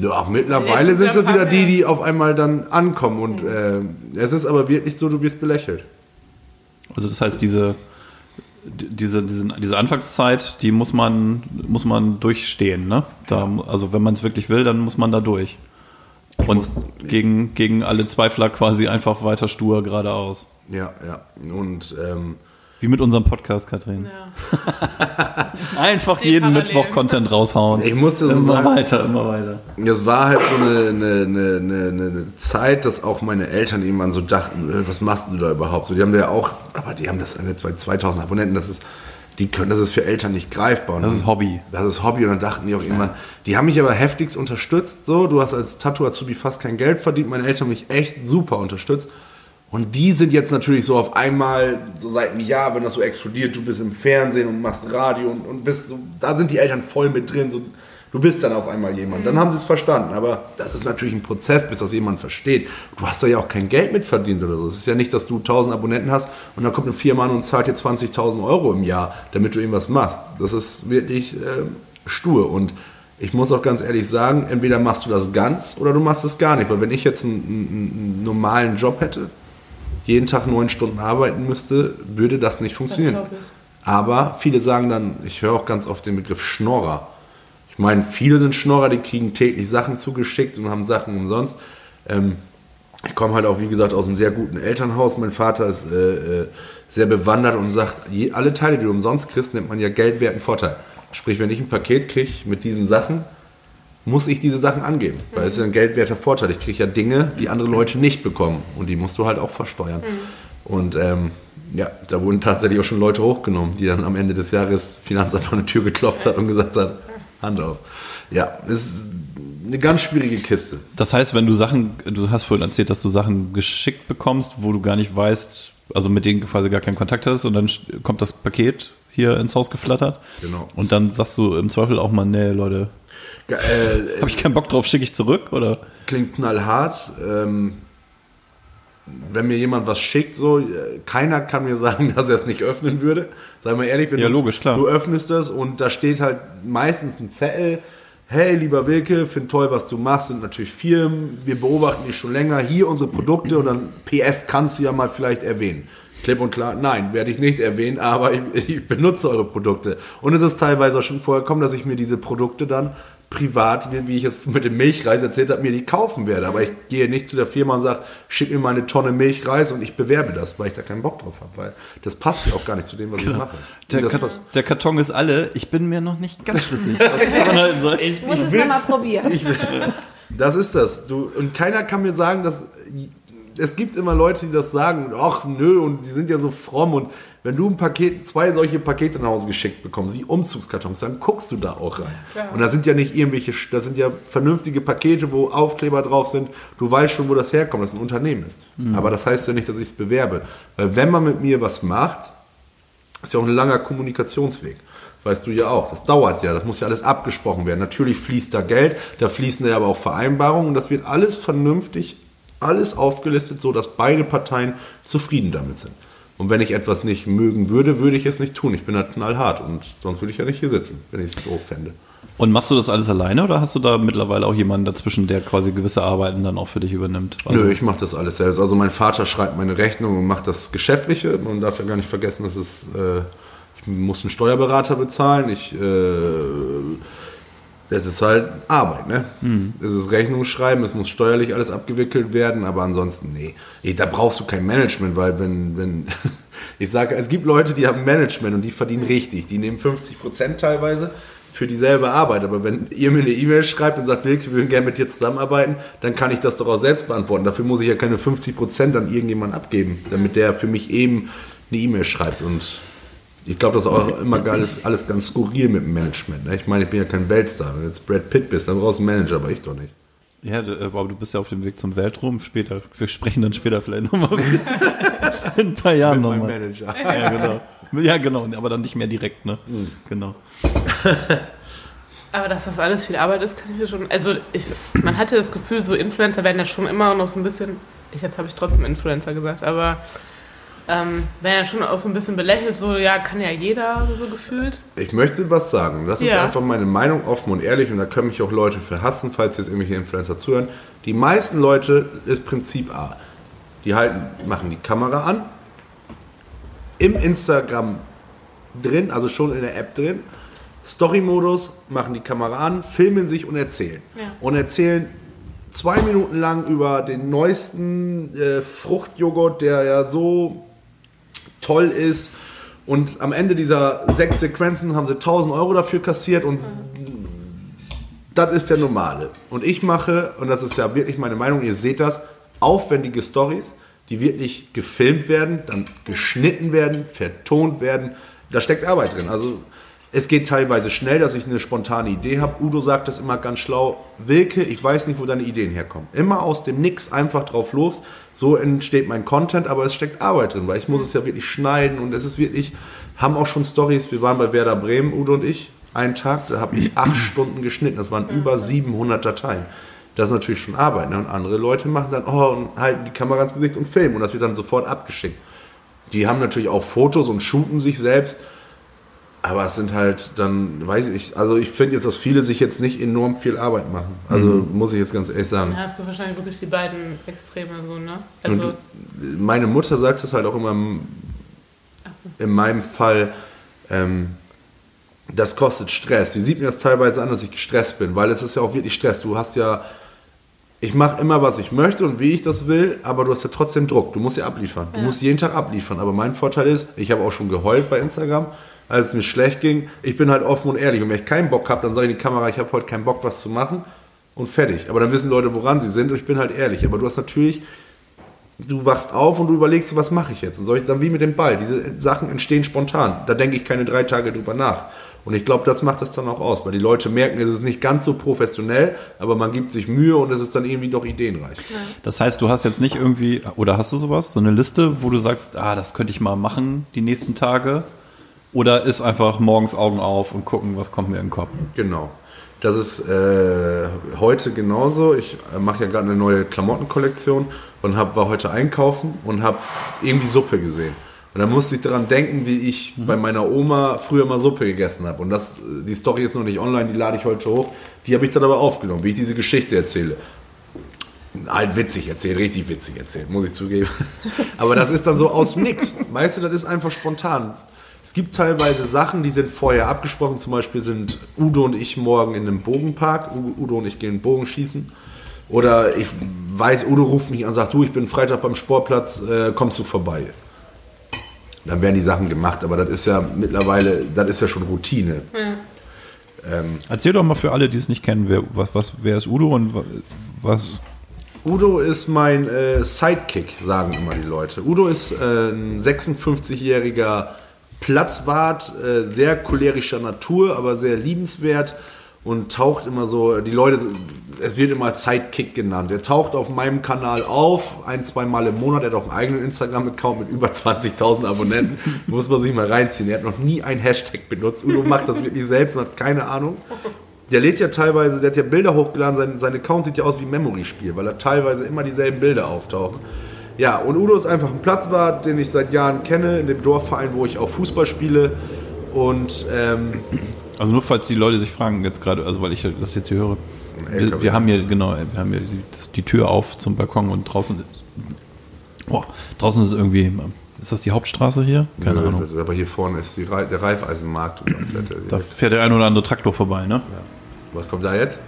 S2: Ja, auch mittlerweile sind es
S3: ja
S2: wieder die, die auf einmal dann ankommen. Und äh, es ist aber wirklich so, du wirst belächelt.
S1: Also das heißt, diese, diese, diese, diese Anfangszeit, die muss man, muss man durchstehen. Ne? Da, also wenn man es wirklich will, dann muss man da durch. Und
S2: muss-
S1: gegen, gegen alle Zweifler quasi einfach weiter stur geradeaus.
S2: Ja, ja. Und ähm,
S1: Wie mit unserem Podcast, Katrin.
S3: Ja.
S1: Einfach jeden
S3: Parallelen.
S1: Mittwoch Content raushauen.
S2: ich muss so
S1: immer
S2: sagen,
S1: weiter, immer weiter.
S2: Das war halt so eine, eine, eine, eine, eine Zeit, dass auch meine Eltern irgendwann so dachten, äh, was machst du da überhaupt? So, die haben ja auch, aber die haben das eine, zwei- 2000 Abonnenten, das ist, die können, das ist für Eltern nicht greifbar. Und
S1: Das ist Hobby.
S2: Das ist Hobby und dann dachten die auch irgendwann, die haben mich aber heftigst unterstützt, so, du hast als Tattoo-Azubi fast kein Geld verdient, meine Eltern haben mich echt super unterstützt. Und die sind jetzt natürlich so auf einmal, so seit einem Jahr, wenn das so explodiert, du bist im Fernsehen und machst Radio und, und bist so, da sind die Eltern voll mit drin, so, du bist dann auf einmal jemand. Dann haben sie es verstanden, aber das ist natürlich ein Prozess, bis das jemand versteht. Du hast da ja auch kein Geld mit verdient oder so. Es ist ja nicht, dass du 1000 Abonnenten hast und dann kommt eine Firma an und zahlt dir 20.000 Euro im Jahr, damit du irgendwas machst. Das ist wirklich ähm, stur und ich muss auch ganz ehrlich sagen, entweder machst du das ganz oder du machst es gar nicht. Weil wenn ich jetzt einen, einen, einen normalen Job hätte, jeden Tag neun Stunden arbeiten müsste, würde das nicht funktionieren.
S3: ich.
S2: Aber viele sagen dann, ich höre auch ganz oft den Begriff Schnorrer. Ich meine, viele sind Schnorrer, die kriegen täglich Sachen zugeschickt und haben Sachen umsonst. Ähm, ich komme halt auch, wie gesagt, aus einem sehr guten Elternhaus. Mein Vater ist äh, äh, sehr bewandert und sagt, alle Teile, die du umsonst kriegst, nennt man ja geldwerten Vorteil. Sprich, wenn ich ein Paket kriege mit diesen Sachen, muss ich diese Sachen angeben. Weil es ist ja ein geldwerter Vorteil. Ich kriege ja Dinge, die andere Leute nicht bekommen. Und die musst du halt auch versteuern. Und ähm, ja, da wurden tatsächlich auch schon Leute hochgenommen, die dann am Ende des Jahres Finanzamt an die Tür geklopft hat und gesagt hat, Hand auf. Ja, es ist eine ganz schwierige Kiste.
S1: Das heißt, wenn du Sachen, du hast vorhin erzählt, dass du Sachen geschickt bekommst, wo du gar nicht weißt, also mit denen quasi gar keinen Kontakt hast und dann kommt das Paket hier ins Haus geflattert.
S2: Genau.
S1: Und dann sagst du im Zweifel auch mal, nee, Leute,
S2: Äh,
S1: habe ich keinen Bock drauf, schicke ich zurück oder?
S2: klingt knallhart. Ähm, wenn mir jemand was schickt, so, äh, keiner kann mir sagen, dass er es nicht öffnen würde. Sei mal ehrlich, wenn
S1: Ja,
S2: du,
S1: logisch, klar.
S2: du öffnest das und da steht halt meistens ein Zettel. Hey, lieber Wilke, find toll, was du machst. Sind natürlich Firmen, wir beobachten dich schon länger. Hier unsere Produkte und dann PS kannst du ja mal vielleicht erwähnen. Klipp und klar, nein, werde ich nicht erwähnen, aber ich, ich benutze eure Produkte. Und es ist teilweise auch schon vorgekommen, dass ich mir diese Produkte dann privat, wie, ich es mit dem Milchreis erzählt habe, mir die kaufen werde. Aber ich gehe nicht zu der Firma und sage, schick mir mal eine Tonne Milchreis und ich bewerbe das, weil ich da keinen Bock drauf habe. Weil das passt ja auch gar nicht zu dem, was ich mache.
S1: Der, Ka-
S2: passt.
S1: der Karton ist alle. Ich bin mir noch nicht ganz schlüssig. was man halten soll.
S4: Ich muss es nochmal probieren.
S2: Das ist das. Du, und keiner kann mir sagen, dass es gibt immer Leute, die das sagen, ach nö, und sie sind ja so fromm und Wenn du ein Paket, zwei solche Pakete nach Hause geschickt bekommst, wie Umzugskartons, dann guckst du da auch rein.
S3: Ja.
S2: Und da sind ja nicht irgendwelche, das sind ja vernünftige Pakete, wo Aufkleber drauf sind. Du weißt schon, wo das herkommt, dass es ein Unternehmen ist. Aber das heißt ja nicht, dass ich es bewerbe. Weil wenn man mit mir was macht, ist ja auch ein langer Kommunikationsweg. Weißt du ja auch. Das dauert ja, das muss ja alles abgesprochen werden. Natürlich fließt da Geld, da fließen ja aber auch Vereinbarungen und das wird alles vernünftig, alles aufgelistet, so dass beide Parteien zufrieden damit sind. Und wenn ich etwas nicht mögen würde, würde ich es nicht tun. Ich bin halt knallhart und sonst würde ich ja nicht hier sitzen, wenn ich es doof fände.
S1: Und machst du das alles alleine oder hast du da mittlerweile auch jemanden dazwischen, der quasi gewisse Arbeiten dann auch für dich übernimmt? Also,
S2: Nö, ich mache das alles selbst. Also mein Vater schreibt meine Rechnung und macht das Geschäftliche. Man darf ja gar nicht vergessen, dass es, äh, ich muss einen Steuerberater bezahlen. Ich, äh, das ist halt Arbeit, ne? Es ist Rechnung schreiben, es muss steuerlich alles abgewickelt werden, aber ansonsten, nee. Nee, Da brauchst du kein Management, weil wenn, wenn, ich sage, es gibt Leute, die haben Management und die verdienen richtig. Die nehmen 50 Prozent teilweise für dieselbe Arbeit. Aber wenn ihr mir eine E-Mail schreibt und sagt, Wilke, wir würden gerne mit dir zusammenarbeiten, dann kann ich das doch auch selbst beantworten. Dafür muss ich ja keine 50 Prozent an irgendjemanden abgeben, damit der für mich eben eine E-Mail schreibt. Und ich glaube, das ist auch immer geil, ist alles ganz skurril mit dem Management. Ne? Ich meine, ich bin ja kein Weltstar. Wenn du jetzt Brad Pitt bist, dann brauchst du einen Manager, aber ich doch nicht.
S1: ja, du- aber du bist ja auf dem Weg zum Weltruhm. Später, wir sprechen dann später vielleicht nochmal. In ein paar Jahren nochmal.
S2: Manager.
S1: Ja, genau. Ja, genau, aber dann nicht mehr direkt, ne?
S2: Hm.
S1: Genau.
S3: Aber dass das alles viel Arbeit ist, kann ich mir schon. Also, ich, man hatte das Gefühl, so Influencer werden ja schon immer noch so ein bisschen. Ich, jetzt habe ich trotzdem Influencer gesagt, aber ähm, werden ja schon auch so ein bisschen belächelt, so, ja, kann ja jeder so gefühlt.
S2: Ich möchte was sagen. Das ist
S3: Ja.
S2: einfach meine Meinung, offen und ehrlich. Und da können mich auch Leute für hassen, falls jetzt irgendwelche Influencer zuhören. Die meisten Leute ist Prinzip A. Die halten, machen die Kamera an, im Instagram drin, also schon in der App drin. Story-Modus, machen die Kamera an, filmen sich und erzählen.
S3: Ja.
S2: Und erzählen zwei Minuten lang über den neuesten äh, Fruchtjoghurt, der ja so toll ist. Und am Ende dieser sechs Sequenzen haben sie 1000 Euro dafür kassiert und das ist der normale. Und ich mache, und das ist ja wirklich meine Meinung, ihr seht das, aufwendige Stories, die wirklich gefilmt werden, dann geschnitten werden, vertont werden. Da steckt Arbeit drin. Also es geht teilweise schnell, dass ich eine spontane Idee habe. Udo sagt das immer ganz schlau. Wilke, ich weiß nicht, wo deine Ideen herkommen. Immer aus dem Nix einfach drauf los. So entsteht mein Content, aber es steckt Arbeit drin, weil ich muss es ja wirklich schneiden und es ist wirklich, haben auch schon Stories. Wir waren bei Werder Bremen, Udo und ich, einen Tag, da habe ich acht Stunden geschnitten. Das waren über 700 Dateien. Das ist natürlich schon Arbeit. Ne? Und andere Leute machen dann, oh, und halten die Kamera ins Gesicht und filmen. Und das wird dann sofort abgeschickt. Die haben natürlich auch Fotos und shooten sich selbst. Aber es sind halt dann, weiß ich, also ich finde jetzt, dass viele sich jetzt nicht enorm viel Arbeit machen. Also muss ich jetzt ganz ehrlich sagen.
S3: Ja, es gibt wahrscheinlich wirklich die beiden Extreme so, ne?
S2: Und
S3: Also,
S2: meine Mutter sagt es halt auch immer
S3: ach so.
S2: in meinem Fall, ähm, das kostet Stress. Sie sieht mir das teilweise an, dass ich gestresst bin, weil es ist ja auch wirklich Stress. Du hast ja, ich mache immer, was ich möchte und wie ich das will, aber du hast ja trotzdem Druck. Du musst ja abliefern. Du
S3: Ja.
S2: musst jeden Tag abliefern. Aber mein Vorteil ist, ich habe auch schon geheult bei Instagram, als es mir schlecht ging. Ich bin halt offen und ehrlich. Und wenn ich keinen Bock habe, dann sage ich in die Kamera, ich habe heute keinen Bock, was zu machen und fertig. Aber dann wissen Leute, woran sie sind und ich bin halt ehrlich. Aber du hast natürlich du wachst auf und du überlegst dir, was mache ich jetzt? Und soll ich dann wie mit dem Ball? Diese Sachen entstehen spontan. Da denke ich keine drei Tage drüber nach. Und ich glaube, das macht das dann auch aus, weil die Leute merken, es ist nicht ganz so professionell, aber man gibt sich Mühe und es ist dann irgendwie doch ideenreich.
S1: Das heißt, du hast jetzt nicht irgendwie, oder hast du sowas, so eine Liste, wo du sagst, ah, das könnte ich mal machen die nächsten Tage? Oder ist einfach morgens Augen auf und gucken, was kommt mir in den Kopf?
S2: Genau. Das ist äh, heute genauso. Ich äh, mache ja gerade eine neue Klamottenkollektion und hab, war heute einkaufen und habe irgendwie Suppe gesehen. Und dann musste ich daran denken, wie ich bei meiner Oma früher mal Suppe gegessen habe. Und das, die Story ist noch nicht online, die lade ich heute hoch. Die habe ich dann aber aufgenommen, wie ich diese Geschichte erzähle. Halt witzig erzählt, richtig witzig erzählt, muss ich zugeben. Aber das ist dann so aus dem Nix. Weißt du, das ist einfach spontan. Es gibt teilweise Sachen, die sind vorher abgesprochen. Zum Beispiel sind Udo und ich morgen in einem Bogenpark. Udo und ich gehen Bogen schießen. Oder ich weiß, Udo ruft mich an und sagt, du, ich bin Freitag beim Sportplatz, äh, kommst du vorbei? Dann werden die Sachen gemacht, aber das ist ja mittlerweile, das ist ja schon Routine. Ähm,
S1: Erzähl doch mal für alle, die es nicht kennen, wer, was, was, wer ist Udo und wa- was,
S2: Udo ist mein äh, Sidekick, sagen immer die Leute. Udo ist äh, ein 56-jähriger Platzwart, äh, sehr cholerischer Natur, aber sehr liebenswert und taucht immer so, die Leute, es wird immer Sidekick genannt. Er taucht auf meinem Kanal auf, ein, zwei Mal im Monat. Er hat auch einen eigenen Instagram-Account mit über 20.000 Abonnenten. Muss man sich mal reinziehen. Er hat noch nie einen Hashtag benutzt. Udo macht das wirklich selbst und hat keine Ahnung. Der lädt ja teilweise, der hat ja Bilder hochgeladen, sein, sein Account sieht ja aus wie ein Memory-Spiel, weil er teilweise immer dieselben Bilder auftauchen. Ja, und Udo ist einfach ein Platzwart, den ich seit Jahren kenne, in dem Dorfverein, wo ich auch Fußball spiele. Und ähm,
S1: Also nur falls die Leute sich fragen jetzt gerade, also weil ich das jetzt hier höre. Wir, wir haben hier, genau, wir haben hier die, das, die Tür auf zum Balkon und draußen ist, boah, draußen ist irgendwie, ist das die Hauptstraße hier? Keine
S2: nö,
S1: Ahnung.
S2: Aber hier vorne ist die, der Reifeisenmarkt. Und da fährt
S1: Da fährt der ein oder andere Traktor vorbei, ne?
S2: Was kommt da jetzt?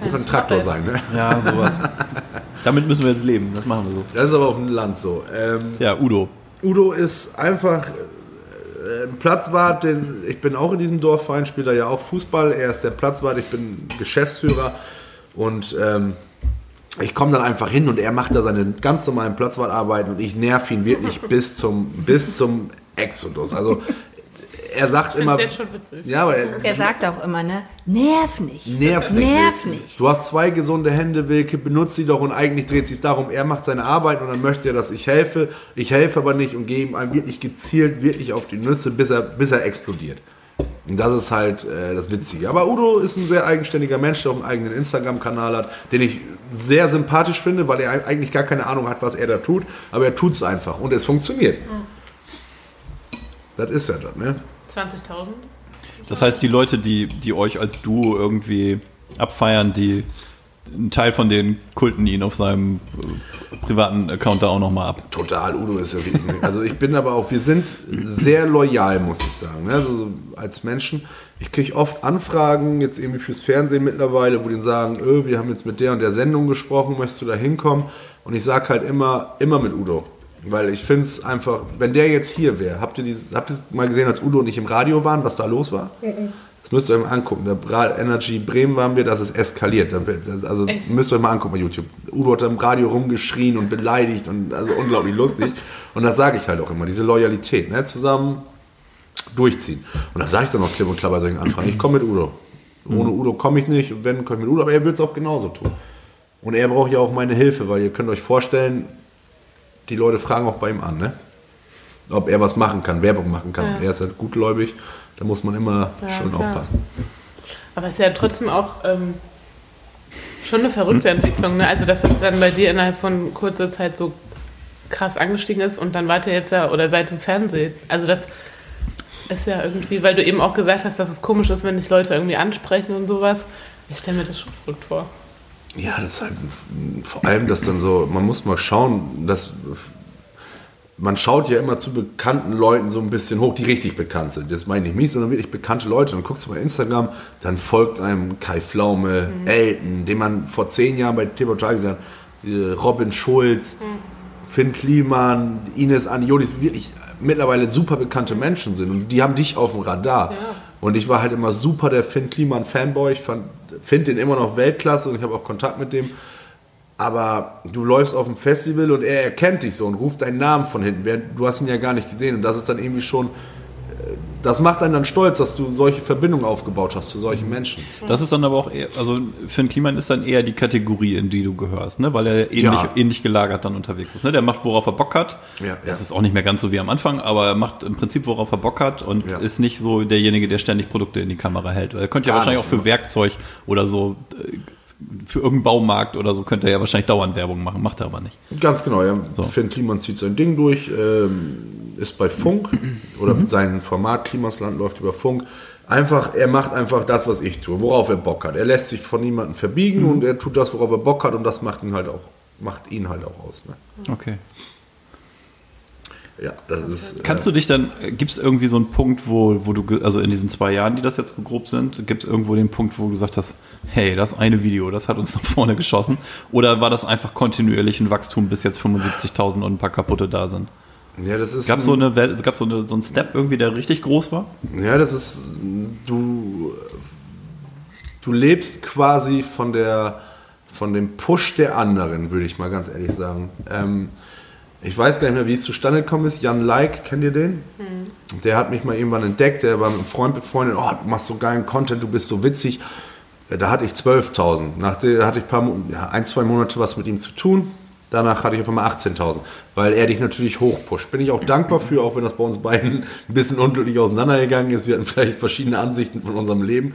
S2: Kann ein Traktor sein, ne?
S1: Ja, sowas. Damit müssen wir jetzt leben, das machen wir so.
S2: Das ist aber auf dem Land so. Ähm,
S1: Ja, Udo.
S2: Udo ist einfach äh, ein Platzwart, denn ich bin auch in diesem Dorfverein, spielt er ja auch Fußball. Er ist der Platzwart, ich bin Geschäftsführer und ähm, ich komme dann einfach hin und er macht da seine ganz normalen Platzwartarbeiten und ich nerv ihn wirklich bis zum, bis zum Exodus. Also er sagt
S3: Ich
S2: immer.
S3: jetzt schon witzig.
S2: Ja, aber er,
S4: Er sagt auch immer, ne? Nerv nicht.
S2: Nerv nicht.
S4: Nerv nicht.
S2: Du hast zwei gesunde Hände, Wilke, benutzt sie doch und eigentlich dreht sich darum, er macht seine Arbeit und dann möchte er, dass ich helfe. Ich helfe aber nicht und gehe ihm einem wirklich gezielt, wirklich auf die Nüsse, bis er, bis er explodiert. Und das ist halt äh, das Witzige. Aber Udo ist ein sehr eigenständiger Mensch, der auch einen eigenen Instagram-Kanal hat, den ich sehr sympathisch finde, weil er eigentlich gar keine Ahnung hat, was er da tut. Aber er tut es einfach und es funktioniert. Das ist ja das, ne?
S3: 20.000?
S1: Das heißt, die Leute, die, die euch als Duo irgendwie abfeiern, die ein Teil von den kulten ihn auf seinem äh, privaten Account da auch nochmal ab.
S2: Total, Udo ist ja wirklich. Also ich bin aber auch, wir sind sehr loyal, muss ich sagen. ne? Also so als Menschen. Ich kriege oft Anfragen, jetzt irgendwie fürs Fernsehen mittlerweile, wo die sagen, öh, wir haben jetzt mit der und der Sendung gesprochen, möchtest du da hinkommen? Und ich sage halt immer, immer mit Udo. Weil ich finde es einfach, wenn der jetzt hier wäre, habt ihr dieses, habt ihr mal gesehen, als Udo und ich im Radio waren, was da los war? Das müsst ihr euch mal angucken. Der Energy Bremen waren wir, das ist eskaliert. Also
S3: Echt?
S2: müsst ihr euch mal angucken bei YouTube. Udo hat da im Radio rumgeschrien und beleidigt und also unglaublich lustig. Und das sage ich halt auch immer, diese Loyalität, ne? zusammen durchziehen. Und das sage ich dann auch klipp und klar bei solchen Anfragen. Ich komme mit Udo. Ohne Udo komme ich nicht wenn, komme ich mit Udo, aber er wird es auch genauso tun. Und er braucht ja auch meine Hilfe, weil ihr könnt euch vorstellen, die Leute fragen auch bei ihm an, ne? ob er was machen kann, Werbung machen kann.
S3: Ja.
S2: Er ist halt gutgläubig, da muss man immer
S3: Ja,
S2: schön
S3: klar.
S2: aufpassen.
S3: Aber es ist ja trotzdem auch ähm, schon eine verrückte Entwicklung. Ne? Also, dass das dann bei dir innerhalb von kurzer Zeit so krass angestiegen ist und dann weiter jetzt ja, oder seit dem Fernsehen. Also, das ist ja irgendwie, weil du eben auch gesagt hast, dass es komisch ist, wenn dich Leute irgendwie ansprechen und sowas. Ich stelle mir das schon verrückt vor.
S2: Ja, das ist halt vor allem, dass dann so, man muss mal schauen, dass man schaut ja immer zu bekannten Leuten so ein bisschen hoch, die richtig bekannt sind. Das meine ich nicht mich, sondern wirklich bekannte Leute. Und guckst du bei Instagram, dann folgt einem Kai Pflaume, Elton, den man vor zehn Jahren bei TV Total gesehen hat, äh, Robin Schulz, Finn Kliman, Ines Aniolis, wirklich mittlerweile super bekannte Menschen sind. Und die haben dich auf dem Radar.
S3: Ja.
S2: Und ich war halt immer super der Finn Kliman Fanboy. Ich finde den immer noch Weltklasse und ich habe auch Kontakt mit dem. Aber du läufst auf dem Festival und er erkennt dich so und ruft deinen Namen von hinten. Du hast ihn ja gar nicht gesehen. Und das ist dann irgendwie schon. Das macht einen dann stolz, dass du solche Verbindungen aufgebaut hast zu solchen Menschen.
S1: Das ist dann aber auch eher, also Finn Kliman ist dann eher die Kategorie, in die du gehörst, ne? weil er ähnlich,
S2: Ja.
S1: ähnlich gelagert dann unterwegs ist. Ne? Der macht, worauf er Bock hat.
S2: Ja,
S1: das
S2: ja.
S1: ist auch nicht mehr ganz so wie am Anfang, aber er macht im Prinzip, worauf er Bock hat und ist nicht so derjenige, der ständig Produkte in die Kamera hält. Er könnte ja
S2: Gar
S1: wahrscheinlich
S2: nicht,
S1: auch für Werkzeug oder so, äh, für irgendeinen Baumarkt oder so, könnte er ja wahrscheinlich dauernd Werbung machen, macht er aber nicht.
S2: Ganz genau, ja.
S1: So.
S2: Finn Kliman zieht sein Ding durch, ähm, ist bei Funk oder sein Format Klimasland läuft über Funk. Einfach, er macht einfach das, was ich tue, worauf er Bock hat. Er lässt sich von niemandem verbiegen und er tut das, worauf er Bock hat und das macht ihn halt auch, macht ihn halt auch aus. Ne?
S1: Okay.
S2: Ja, das ist.
S1: Kannst du dich dann, gibt es irgendwie so einen Punkt, wo, wo du, also in diesen zwei Jahren, die das jetzt grob sind, gibt es irgendwo den Punkt, wo du gesagt hast, hey, das eine Video, das hat uns nach vorne geschossen? Oder war das einfach kontinuierlich ein Wachstum, bis jetzt 75.000 und ein paar kaputte da sind?
S2: Ja, das ist.
S1: Gab es so, eine Welt- gab's so, eine, so einen Step irgendwie, der richtig groß war?
S2: Ja, das ist, du, du lebst quasi von der, von dem Push der anderen, würde ich mal ganz ehrlich sagen. Ähm, ich weiß gar nicht mehr, wie es zustande gekommen ist. Jan Like, kennt ihr den? Der hat mich mal irgendwann entdeckt. Der war mit einem Freund befreundet. Oh, du machst so geilen Content, du bist so witzig. Da hatte ich 12.000. Nach der hatte ich ein, paar, ja, ein, zwei Monate was mit ihm zu tun. Danach hatte ich auf einmal 18.000, weil er dich natürlich hochpusht. Bin ich auch dankbar für, auch wenn das bei uns beiden ein bisschen unglücklich auseinandergegangen ist. Wir hatten vielleicht verschiedene Ansichten von unserem Leben.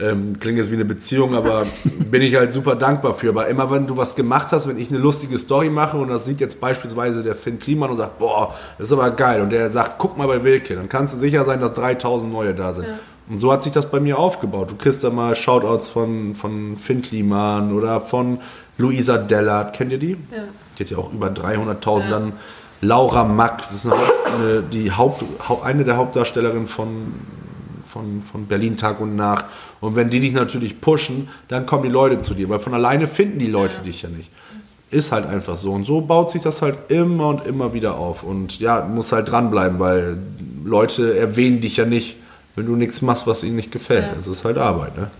S2: Ähm, klingt jetzt wie eine Beziehung, aber bin ich halt super dankbar für. Aber immer wenn du was gemacht hast, wenn ich eine lustige Story mache und das sieht jetzt beispielsweise der Finn Kliman und sagt, boah, das ist aber geil. Und der sagt, guck mal bei Wilke, dann kannst du sicher sein, dass 3000 neue da sind. Und so hat sich das bei mir aufgebaut. Du kriegst da mal Shoutouts von, von Finn Kliman oder von Luisa Dellert. Kennt ihr die?
S3: Ja.
S2: Die hat ja auch über 300.000. Dann Laura Mack, das ist eine, eine, die Haupt, Hau- eine der Hauptdarstellerinnen von, von, von Berlin Tag und Nacht. Und wenn die dich natürlich pushen, dann kommen die Leute zu dir, weil von alleine finden die Leute dich ja nicht. Ist halt einfach so. Und so baut sich das halt immer und immer wieder auf. Und ja, du musst halt dranbleiben, weil Leute erwähnen dich ja nicht, wenn du nichts machst, was ihnen nicht gefällt.
S3: Ja.
S2: Das ist halt Arbeit, ne?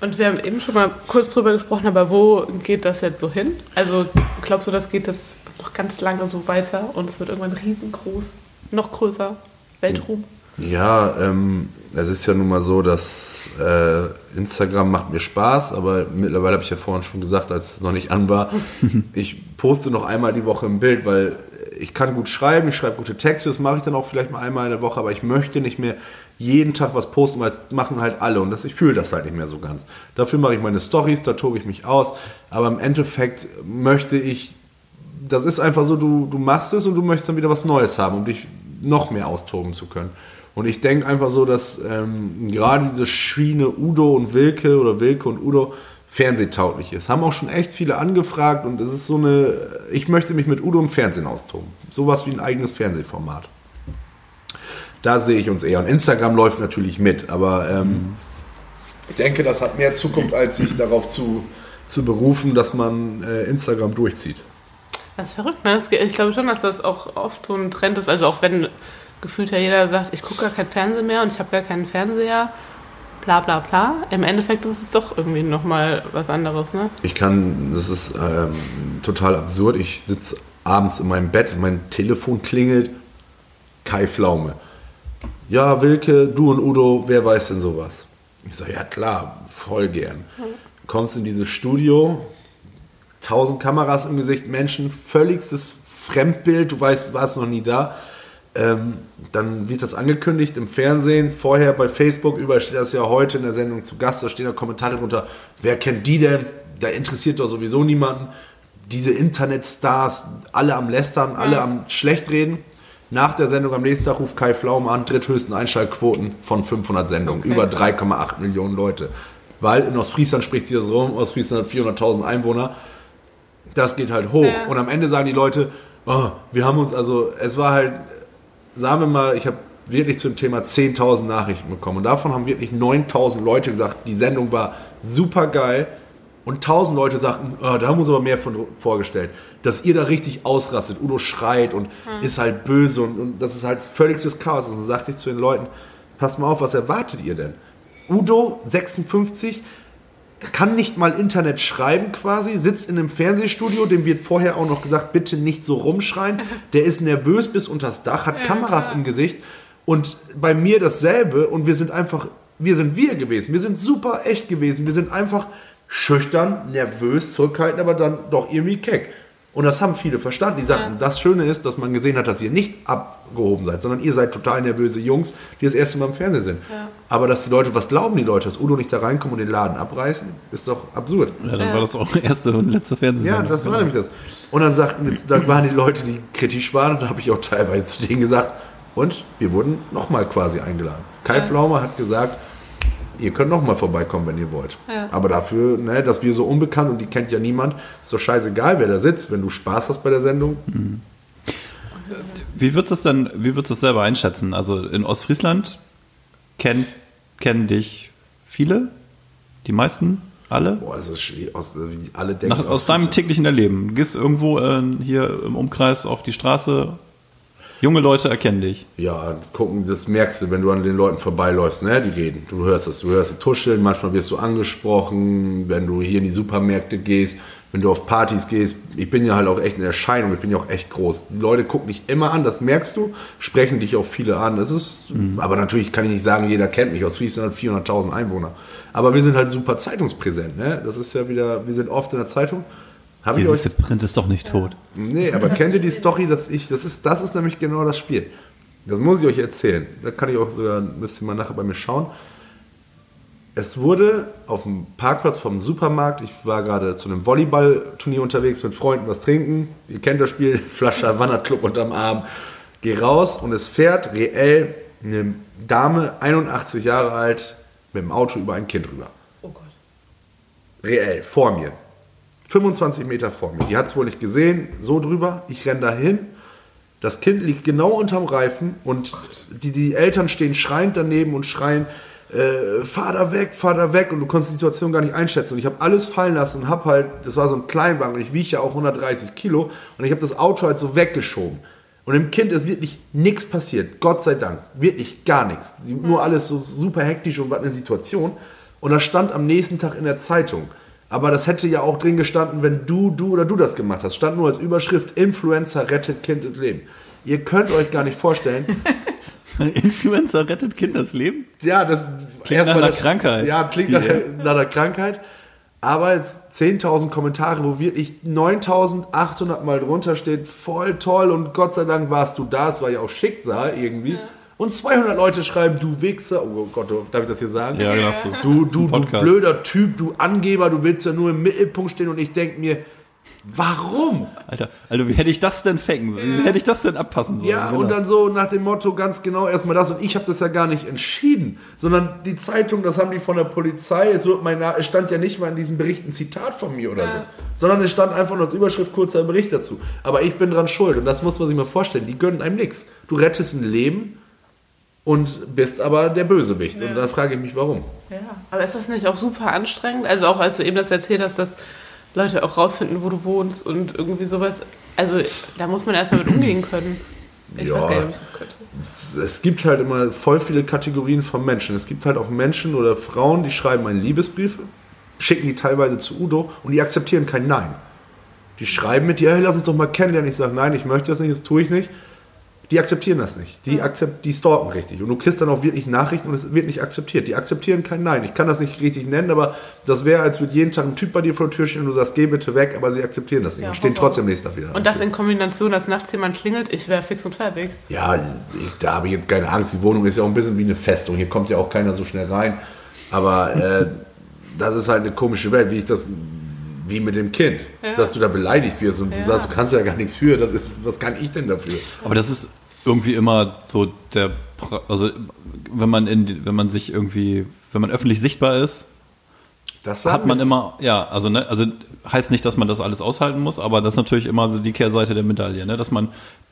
S3: Und wir haben eben schon mal kurz drüber gesprochen, aber wo geht das jetzt so hin? Also glaubst du, das geht das noch ganz lange so weiter und es wird irgendwann riesengroß, noch größer, Weltruhm?
S2: Ja, ähm, es ist ja nun mal so, dass äh, Instagram macht mir Spaß, aber mittlerweile habe ich ja vorhin schon gesagt, als es noch nicht an war, ich poste noch einmal die Woche ein Bild, weil ich kann gut schreiben, ich schreibe gute Texte, das mache ich dann auch vielleicht mal einmal in der Woche, aber ich möchte nicht mehr jeden Tag was posten, weil das machen halt alle und das, ich fühle das halt nicht mehr so ganz. Dafür mache ich meine Stories, da tobe ich mich aus, aber im Endeffekt möchte ich das ist einfach so, du, du machst es und du möchtest dann wieder was Neues haben, um dich noch mehr austoben zu können. Und ich denke einfach so, dass ähm, gerade diese Schiene Udo und Wilke oder Wilke und Udo fernsehtauglich ist. Haben auch schon echt viele angefragt und es ist so eine, ich möchte mich mit Udo im Fernsehen austoben. Sowas wie ein eigenes Fernsehformat. Da sehe ich uns eher. Und Instagram läuft natürlich mit, aber ähm, ich denke, das hat mehr Zukunft, als sich darauf zu, zu berufen, dass man äh, Instagram durchzieht.
S3: Das ist verrückt, ne? Ich glaube schon, dass das auch oft so ein Trend ist. Also auch wenn gefühlt ja jeder sagt, ich gucke gar kein Fernsehen mehr und ich habe gar keinen Fernseher, bla bla bla. Im Endeffekt ist es doch irgendwie nochmal was anderes, ne?
S2: Ich kann, das ist ähm, total absurd. Ich sitze abends in meinem Bett, mein Telefon klingelt, Kai Pflaume. Ja, Wilke, du und Udo, wer weiß denn sowas? Ich sage, ja klar, voll gern. Kommst in dieses Studio, tausend Kameras im Gesicht, Menschen, völligstes Fremdbild, du weißt, warst noch nie da. Ähm, dann wird das angekündigt im Fernsehen, vorher bei Facebook, überall steht das ja heute in der Sendung zu Gast, da stehen da Kommentare drunter, wer kennt die denn? Da interessiert doch sowieso niemanden. Diese Internetstars, alle am Lästern, alle am Schlechtreden. Nach der Sendung am nächsten Tag ruft Kai Pflaum an, dritthöchsten Einschaltquoten von 500 Sendungen,
S3: Okay.
S2: über 3,8 Millionen Leute. Weil in Ostfriesland spricht sich das rum, Ostfriesland hat 400.000 Einwohner das geht halt hoch.
S3: Ja.
S2: Und am Ende sagen die Leute, oh, wir haben uns, also es war halt, sagen wir mal, ich habe wirklich zum Thema 10.000 Nachrichten bekommen. Und davon haben wirklich 9.000 Leute gesagt, die Sendung war super geil. Und 1.000 Leute sagten, oh, da haben wir uns aber mehr von vorgestellt. Dass ihr da richtig ausrastet. Udo schreit und ist halt böse und, und das ist halt völligstes Chaos. Und dann sagte ich zu den Leuten, passt mal auf, was erwartet ihr denn? Udo, 56, kann nicht mal Internet schreiben quasi, sitzt in einem Fernsehstudio, dem wird vorher auch noch gesagt, bitte nicht so rumschreien. Der ist nervös bis unters Dach, hat Kameras im Gesicht und bei mir dasselbe und wir sind einfach, wir sind wir gewesen. Wir sind super echt gewesen. Wir sind einfach schüchtern, nervös, zurückhaltend, aber dann doch irgendwie keck. Und das haben viele verstanden. Die sagten, das Schöne ist, dass man gesehen hat, dass ihr nicht abgehoben seid, sondern ihr seid total nervöse Jungs, die das erste Mal im Fernsehen sind. Aber dass die Leute, was glauben die Leute, dass Udo nicht da reinkommt und den Laden abreißen, ist doch absurd.
S1: Ja, dann
S3: Ja.
S1: war das auch erste und letzte Fernsehsendung.
S2: Ja, das war nämlich das. Und dann sagten, da waren die Leute, die kritisch waren, und da habe ich auch teilweise zu denen gesagt, und wir wurden nochmal quasi eingeladen. Kai Pflaume hat gesagt, ihr könnt nochmal vorbeikommen, wenn ihr wollt.
S3: Ja.
S2: Aber dafür, ne, dass wir so unbekannt und die kennt ja niemand, ist doch scheißegal, wer da sitzt. Wenn du Spaß hast bei der Sendung,
S1: Wie wird es denn, wie wird es selber einschätzen? Also in Ostfriesland kennt, kennen dich viele? Die meisten? Alle?
S2: boah, es ist schwierig, aus, wie alle denken.
S1: Nach, aus deinem täglichen Erleben. Du gehst irgendwo äh, hier im Umkreis auf die Straße. Junge Leute erkennen dich.
S2: Ja, gucken, das merkst du, wenn du an den Leuten vorbeiläufst, ne? Die reden. Du hörst das, du hörst sie tuscheln, manchmal wirst du angesprochen, wenn du hier in die Supermärkte gehst, wenn du auf Partys gehst. Ich bin ja halt auch echt eine Erscheinung, ich bin ja auch echt groß. Die Leute gucken dich immer an, das merkst du, sprechen dich auch viele an. Das ist, aber natürlich kann ich nicht sagen, jeder kennt mich. Aus Friesland hat 400.000 Einwohner. Aber wir sind halt super zeitungspräsent, ne? Das ist ja wieder, wir sind oft in der Zeitung. Hab ich euch
S1: Print ist doch nicht tot.
S2: Nee, aber kennt ihr die Story, dass ich, das ist, das ist nämlich genau das Spiel. Das muss ich euch erzählen. Da kann ich auch sogar, müsst ihr mal nachher bei mir schauen. Es wurde auf dem Parkplatz vom Supermarkt, ich war gerade zu einem Volleyballturnier unterwegs mit Freunden was trinken. Ihr kennt das Spiel, Flasche Havanna Club unterm Arm. Geh raus und es fährt reell eine Dame, 81 Jahre alt, mit dem Auto über ein Kind rüber.
S3: Oh Gott.
S2: Reell, vor mir. 25 Meter vor mir. Die hat es wohl nicht gesehen, so drüber. Ich renne dahin. Das Kind liegt genau unterm Reifen und die, die Eltern stehen schreiend daneben und schreien, äh, fahr da weg, fahr da weg. Und du konntest die Situation gar nicht einschätzen. Und ich habe alles fallen lassen und habe halt, das war so ein Kleinwagen und ich wiege ja auch 130 Kilo und ich habe das Auto halt so weggeschoben. Und dem Kind ist wirklich nichts passiert, Gott sei Dank, wirklich gar nichts. Nur alles so super hektisch und was eine Situation. Und das stand am nächsten Tag in der Zeitung. Aber das hätte ja auch drin gestanden, wenn du, du oder du das gemacht hast. Stand nur als Überschrift, Influencer rettet Kind das Leben. Ihr könnt euch gar nicht vorstellen,
S1: Influencer rettet Kind das Leben?
S2: ja, das
S1: Klingt nach einer
S2: das-
S1: Krankheit.
S2: Ja, klingt nach, nach einer Krankheit. Aber jetzt 10.000 Kommentare, wo wirklich 9.800 Mal drunter steht, voll toll und Gott sei Dank warst du da, es war ja auch Schicksal irgendwie. Und 200 Leute schreiben, du Wichser, oh Gott, darf ich das hier sagen?
S1: Ja, darfst du.
S2: Du, du, blöder Typ, du Angeber, du willst ja nur im Mittelpunkt stehen und ich denke mir, warum?
S1: Alter, Alter, wie hätte ich das denn faken sollen? Wie hätte ich das denn abpassen sollen?
S2: Ja,
S1: Genau.
S2: und dann so nach dem Motto ganz genau erstmal das. Und ich habe das ja gar nicht entschieden, sondern die Zeitung, das haben die von der Polizei. Es, wird mein, es stand ja nicht mal in diesem Bericht ein Zitat von mir oder so, sondern es stand einfach nur als Überschrift kurzer Bericht dazu. Aber ich bin dran schuld und das muss man sich mal vorstellen. Die gönnen einem nichts. Du rettest ein Leben und bist aber der Bösewicht. Und dann frage ich mich, warum.
S3: Ja, aber ist das nicht auch super anstrengend? Also auch als du eben das erzählt hast, dass Leute auch rausfinden, wo du wohnst und irgendwie sowas. Also da muss man erstmal mit umgehen können. Ich
S2: Ja.
S3: weiß gar nicht, ob ich das könnte.
S2: es gibt halt immer voll viele Kategorien von Menschen. Es gibt halt auch Menschen oder Frauen, die schreiben einen Liebesbriefe, schicken die teilweise zu Udo und die akzeptieren kein Nein. Die schreiben mit dir, hey, lass uns doch mal kennenlernen. Ich sage, nein, ich möchte das nicht, das tue ich nicht. Die akzeptieren das nicht. Die, akzept, die stalken richtig. Und du kriegst dann auch wirklich Nachrichten und es wird nicht akzeptiert. Die akzeptieren kein Nein. Ich kann das nicht richtig nennen, aber das wäre, als würde jeden Tag ein Typ bei dir vor der Tür stehen und du sagst, geh bitte weg, aber sie akzeptieren das nicht
S3: Ja,
S2: und stehen trotzdem nächsten Tag wieder.
S3: Und das in Kombination, dass nachts jemand klingelt, ich wäre fix und fertig.
S2: Ja, ich, da habe ich jetzt keine Angst. Die Wohnung ist ja auch ein bisschen wie eine Festung. Hier kommt ja auch keiner so schnell rein. Aber äh, das ist halt eine komische Welt, wie ich das, wie mit dem Kind,
S3: Ja.
S2: dass du da beleidigt wirst und du
S3: Ja.
S2: sagst, du kannst ja gar nichts für. Das ist, was kann ich denn dafür?
S1: Aber das ist irgendwie immer so der, also wenn man in, wenn man sich irgendwie, wenn man öffentlich sichtbar ist, hat man immer, ja, also ne, also heißt nicht, dass man das alles aushalten muss, aber das ist natürlich immer so die Kehrseite der Medaille, ne, dass man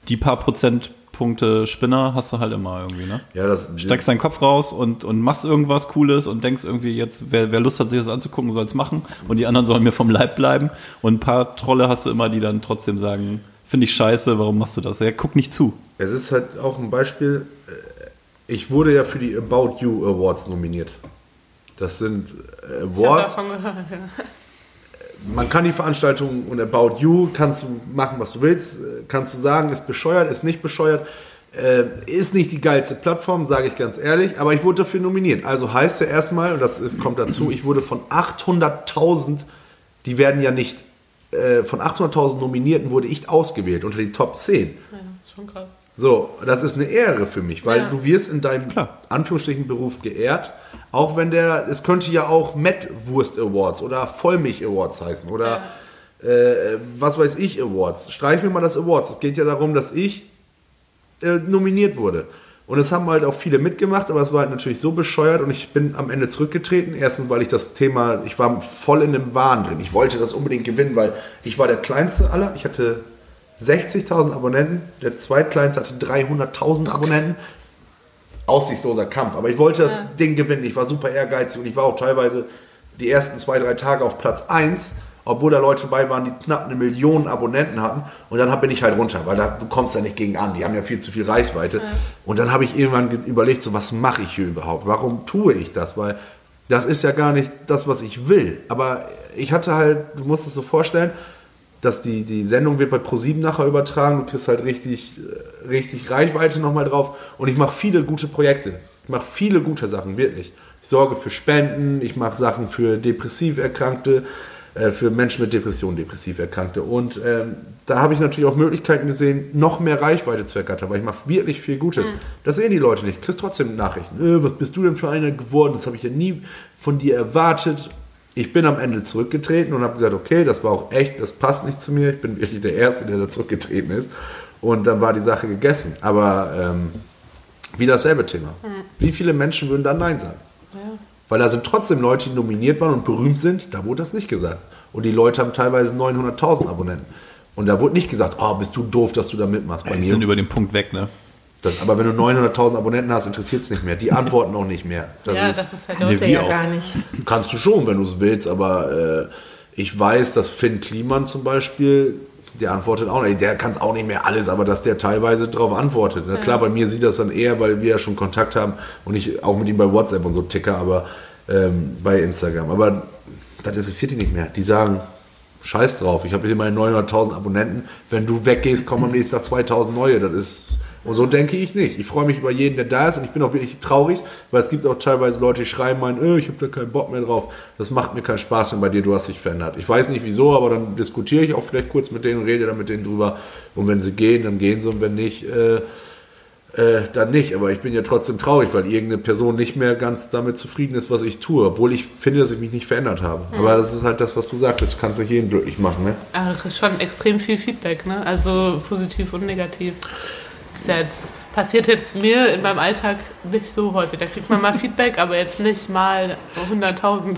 S1: die paar Prozentpunkte Spinner hast du halt immer irgendwie, ne?
S2: Ja, das,
S1: Streckst deinen Kopf raus und, und machst irgendwas Cooles und denkst irgendwie jetzt, wer, wer Lust hat, sich das anzugucken, soll es machen und die anderen sollen mir vom Leib bleiben. Und ein paar Trolle hast du immer, die dann trotzdem sagen, finde ich scheiße, warum machst du das? Ja, guck nicht zu.
S2: Es ist halt auch ein Beispiel. äh, Ich wurde ja für die About You Awards nominiert. Das sind äh,
S3: Ich
S2: Awards.
S3: davon gehört, ja.
S2: man kann die Veranstaltung und About You kannst du machen, was du willst. Äh, Kannst du sagen, ist bescheuert, ist nicht bescheuert. Äh, ist nicht die geilste Plattform, sage ich ganz ehrlich, aber ich wurde dafür nominiert. Also heißt ja erstmal, und das ist, kommt dazu, ich wurde von 800.000, die werden ja nicht, äh, von 800.000 Nominierten wurde ich ausgewählt unter die Top 10.
S3: ja, ist schon krass.
S2: So, das ist eine Ehre für mich, weil
S3: Ja.
S2: du wirst in deinem
S1: Klar.
S2: Anführungsstrichen Beruf geehrt, auch wenn der, es könnte ja auch Mettwurst Awards oder Vollmilch Awards heißen oder äh, was weiß ich Awards. Streichen wir mal das Awards. Es geht ja darum, dass ich äh, nominiert wurde. Und es haben halt auch viele mitgemacht, aber es war halt natürlich so bescheuert und ich bin am Ende zurückgetreten. Erstens, weil ich das Thema, ich war voll in dem Wahn drin. Ich wollte das unbedingt gewinnen, weil ich war der kleinste aller. Ich hatte 60.000 Abonnenten. Der zweitkleinste hatte 300.000 Abonnenten. Aussichtsloser Kampf. Aber ich wollte das Ding gewinnen. Ich war super ehrgeizig und ich war auch teilweise die ersten zwei, drei Tage auf Platz 1, obwohl da Leute bei waren, die knapp eine Million Abonnenten hatten. Und dann bin ich halt runter, weil da, du kommst da nicht gegen an. Die haben ja viel zu viel Reichweite. Und dann habe ich irgendwann ge- überlegt, so was mache ich hier überhaupt? Warum tue ich das? Weil das ist ja gar nicht das, was ich will. Aber ich hatte halt, du musst es so vorstellen, dass die, die Sendung wird bei ProSieben nachher übertragen. Du kriegst halt richtig, äh, richtig Reichweite nochmal drauf. Und ich mache viele gute Projekte. Ich mache viele gute Sachen, wirklich. Ich sorge für Spenden, ich mache Sachen für depressiv Erkrankte, für Menschen mit Depressionen, depressiv Erkrankte. Und ähm, da habe ich natürlich auch Möglichkeiten gesehen, noch mehr Reichweite zu ergattern, weil ich mache wirklich viel Gutes. Das sehen die Leute nicht. Kriegst trotzdem Nachrichten. Äh, was bist du denn für einer geworden? Das habe ich ja nie von dir erwartet. Ich bin am Ende zurückgetreten und habe gesagt, okay, das war auch echt, das passt nicht zu mir. Ich bin wirklich der Erste, der da zurückgetreten ist. Und dann war die Sache gegessen. Aber ähm, wieder dasselbe Thema. Wie viele Menschen würden dann Nein sagen? Weil da sind trotzdem Leute, die nominiert waren und berühmt sind, da wurde das nicht gesagt. Und die Leute haben teilweise 900.000 Abonnenten. Und da wurde nicht gesagt, oh, bist du doof, dass du da mitmachst. Bei
S1: Die
S2: mir
S1: sind über den Punkt weg, ne?
S2: das, aber wenn du 900.000 Abonnenten hast, interessiert es nicht mehr. Die antworten auch nicht mehr. Das
S3: ja,
S2: ist,
S3: das ist halt
S1: Nee,
S4: ja
S1: auch.
S4: gar nicht.
S2: Kannst du schon, wenn du es willst, aber äh, ich weiß, dass Finn Kliman zum Beispiel, der antwortet auch nicht, der kann es auch nicht mehr alles, aber dass der teilweise darauf antwortet. Na klar, bei mir sieht das dann eher, weil wir ja schon Kontakt haben und ich auch mit ihm bei WhatsApp und so ticke, aber ähm, bei Instagram. Aber das interessiert die nicht mehr. Die sagen, scheiß drauf, ich habe hier meine 900.000 Abonnenten, wenn du weggehst, kommen am nächsten Tag 2.000 neue. Das ist und so denke ich nicht. Ich freue mich über jeden, der da ist und ich bin auch wirklich traurig, weil es gibt auch teilweise Leute, die schreiben meinen, äh, ich habe da keinen Bock mehr drauf. Das macht mir keinen Spaß mehr bei dir, du hast dich verändert. Ich weiß nicht wieso, aber dann diskutiere ich auch vielleicht kurz mit denen, rede dann mit denen drüber und wenn sie gehen, dann gehen sie und wenn nicht, äh, äh, dann nicht. Aber ich bin ja trotzdem traurig, weil irgendeine Person nicht mehr ganz damit zufrieden ist, was ich tue, obwohl ich finde, dass ich mich nicht verändert habe. Aber das ist halt das, was du sagtest, du kannst nicht jeden glücklich machen. Ne?
S3: Aber du kriegst schon extrem viel Feedback, ne? Also positiv und negativ. Ja jetzt, passiert jetzt mir in meinem Alltag nicht so häufig. Da kriegt man mal Feedback, aber jetzt nicht mal 100.000.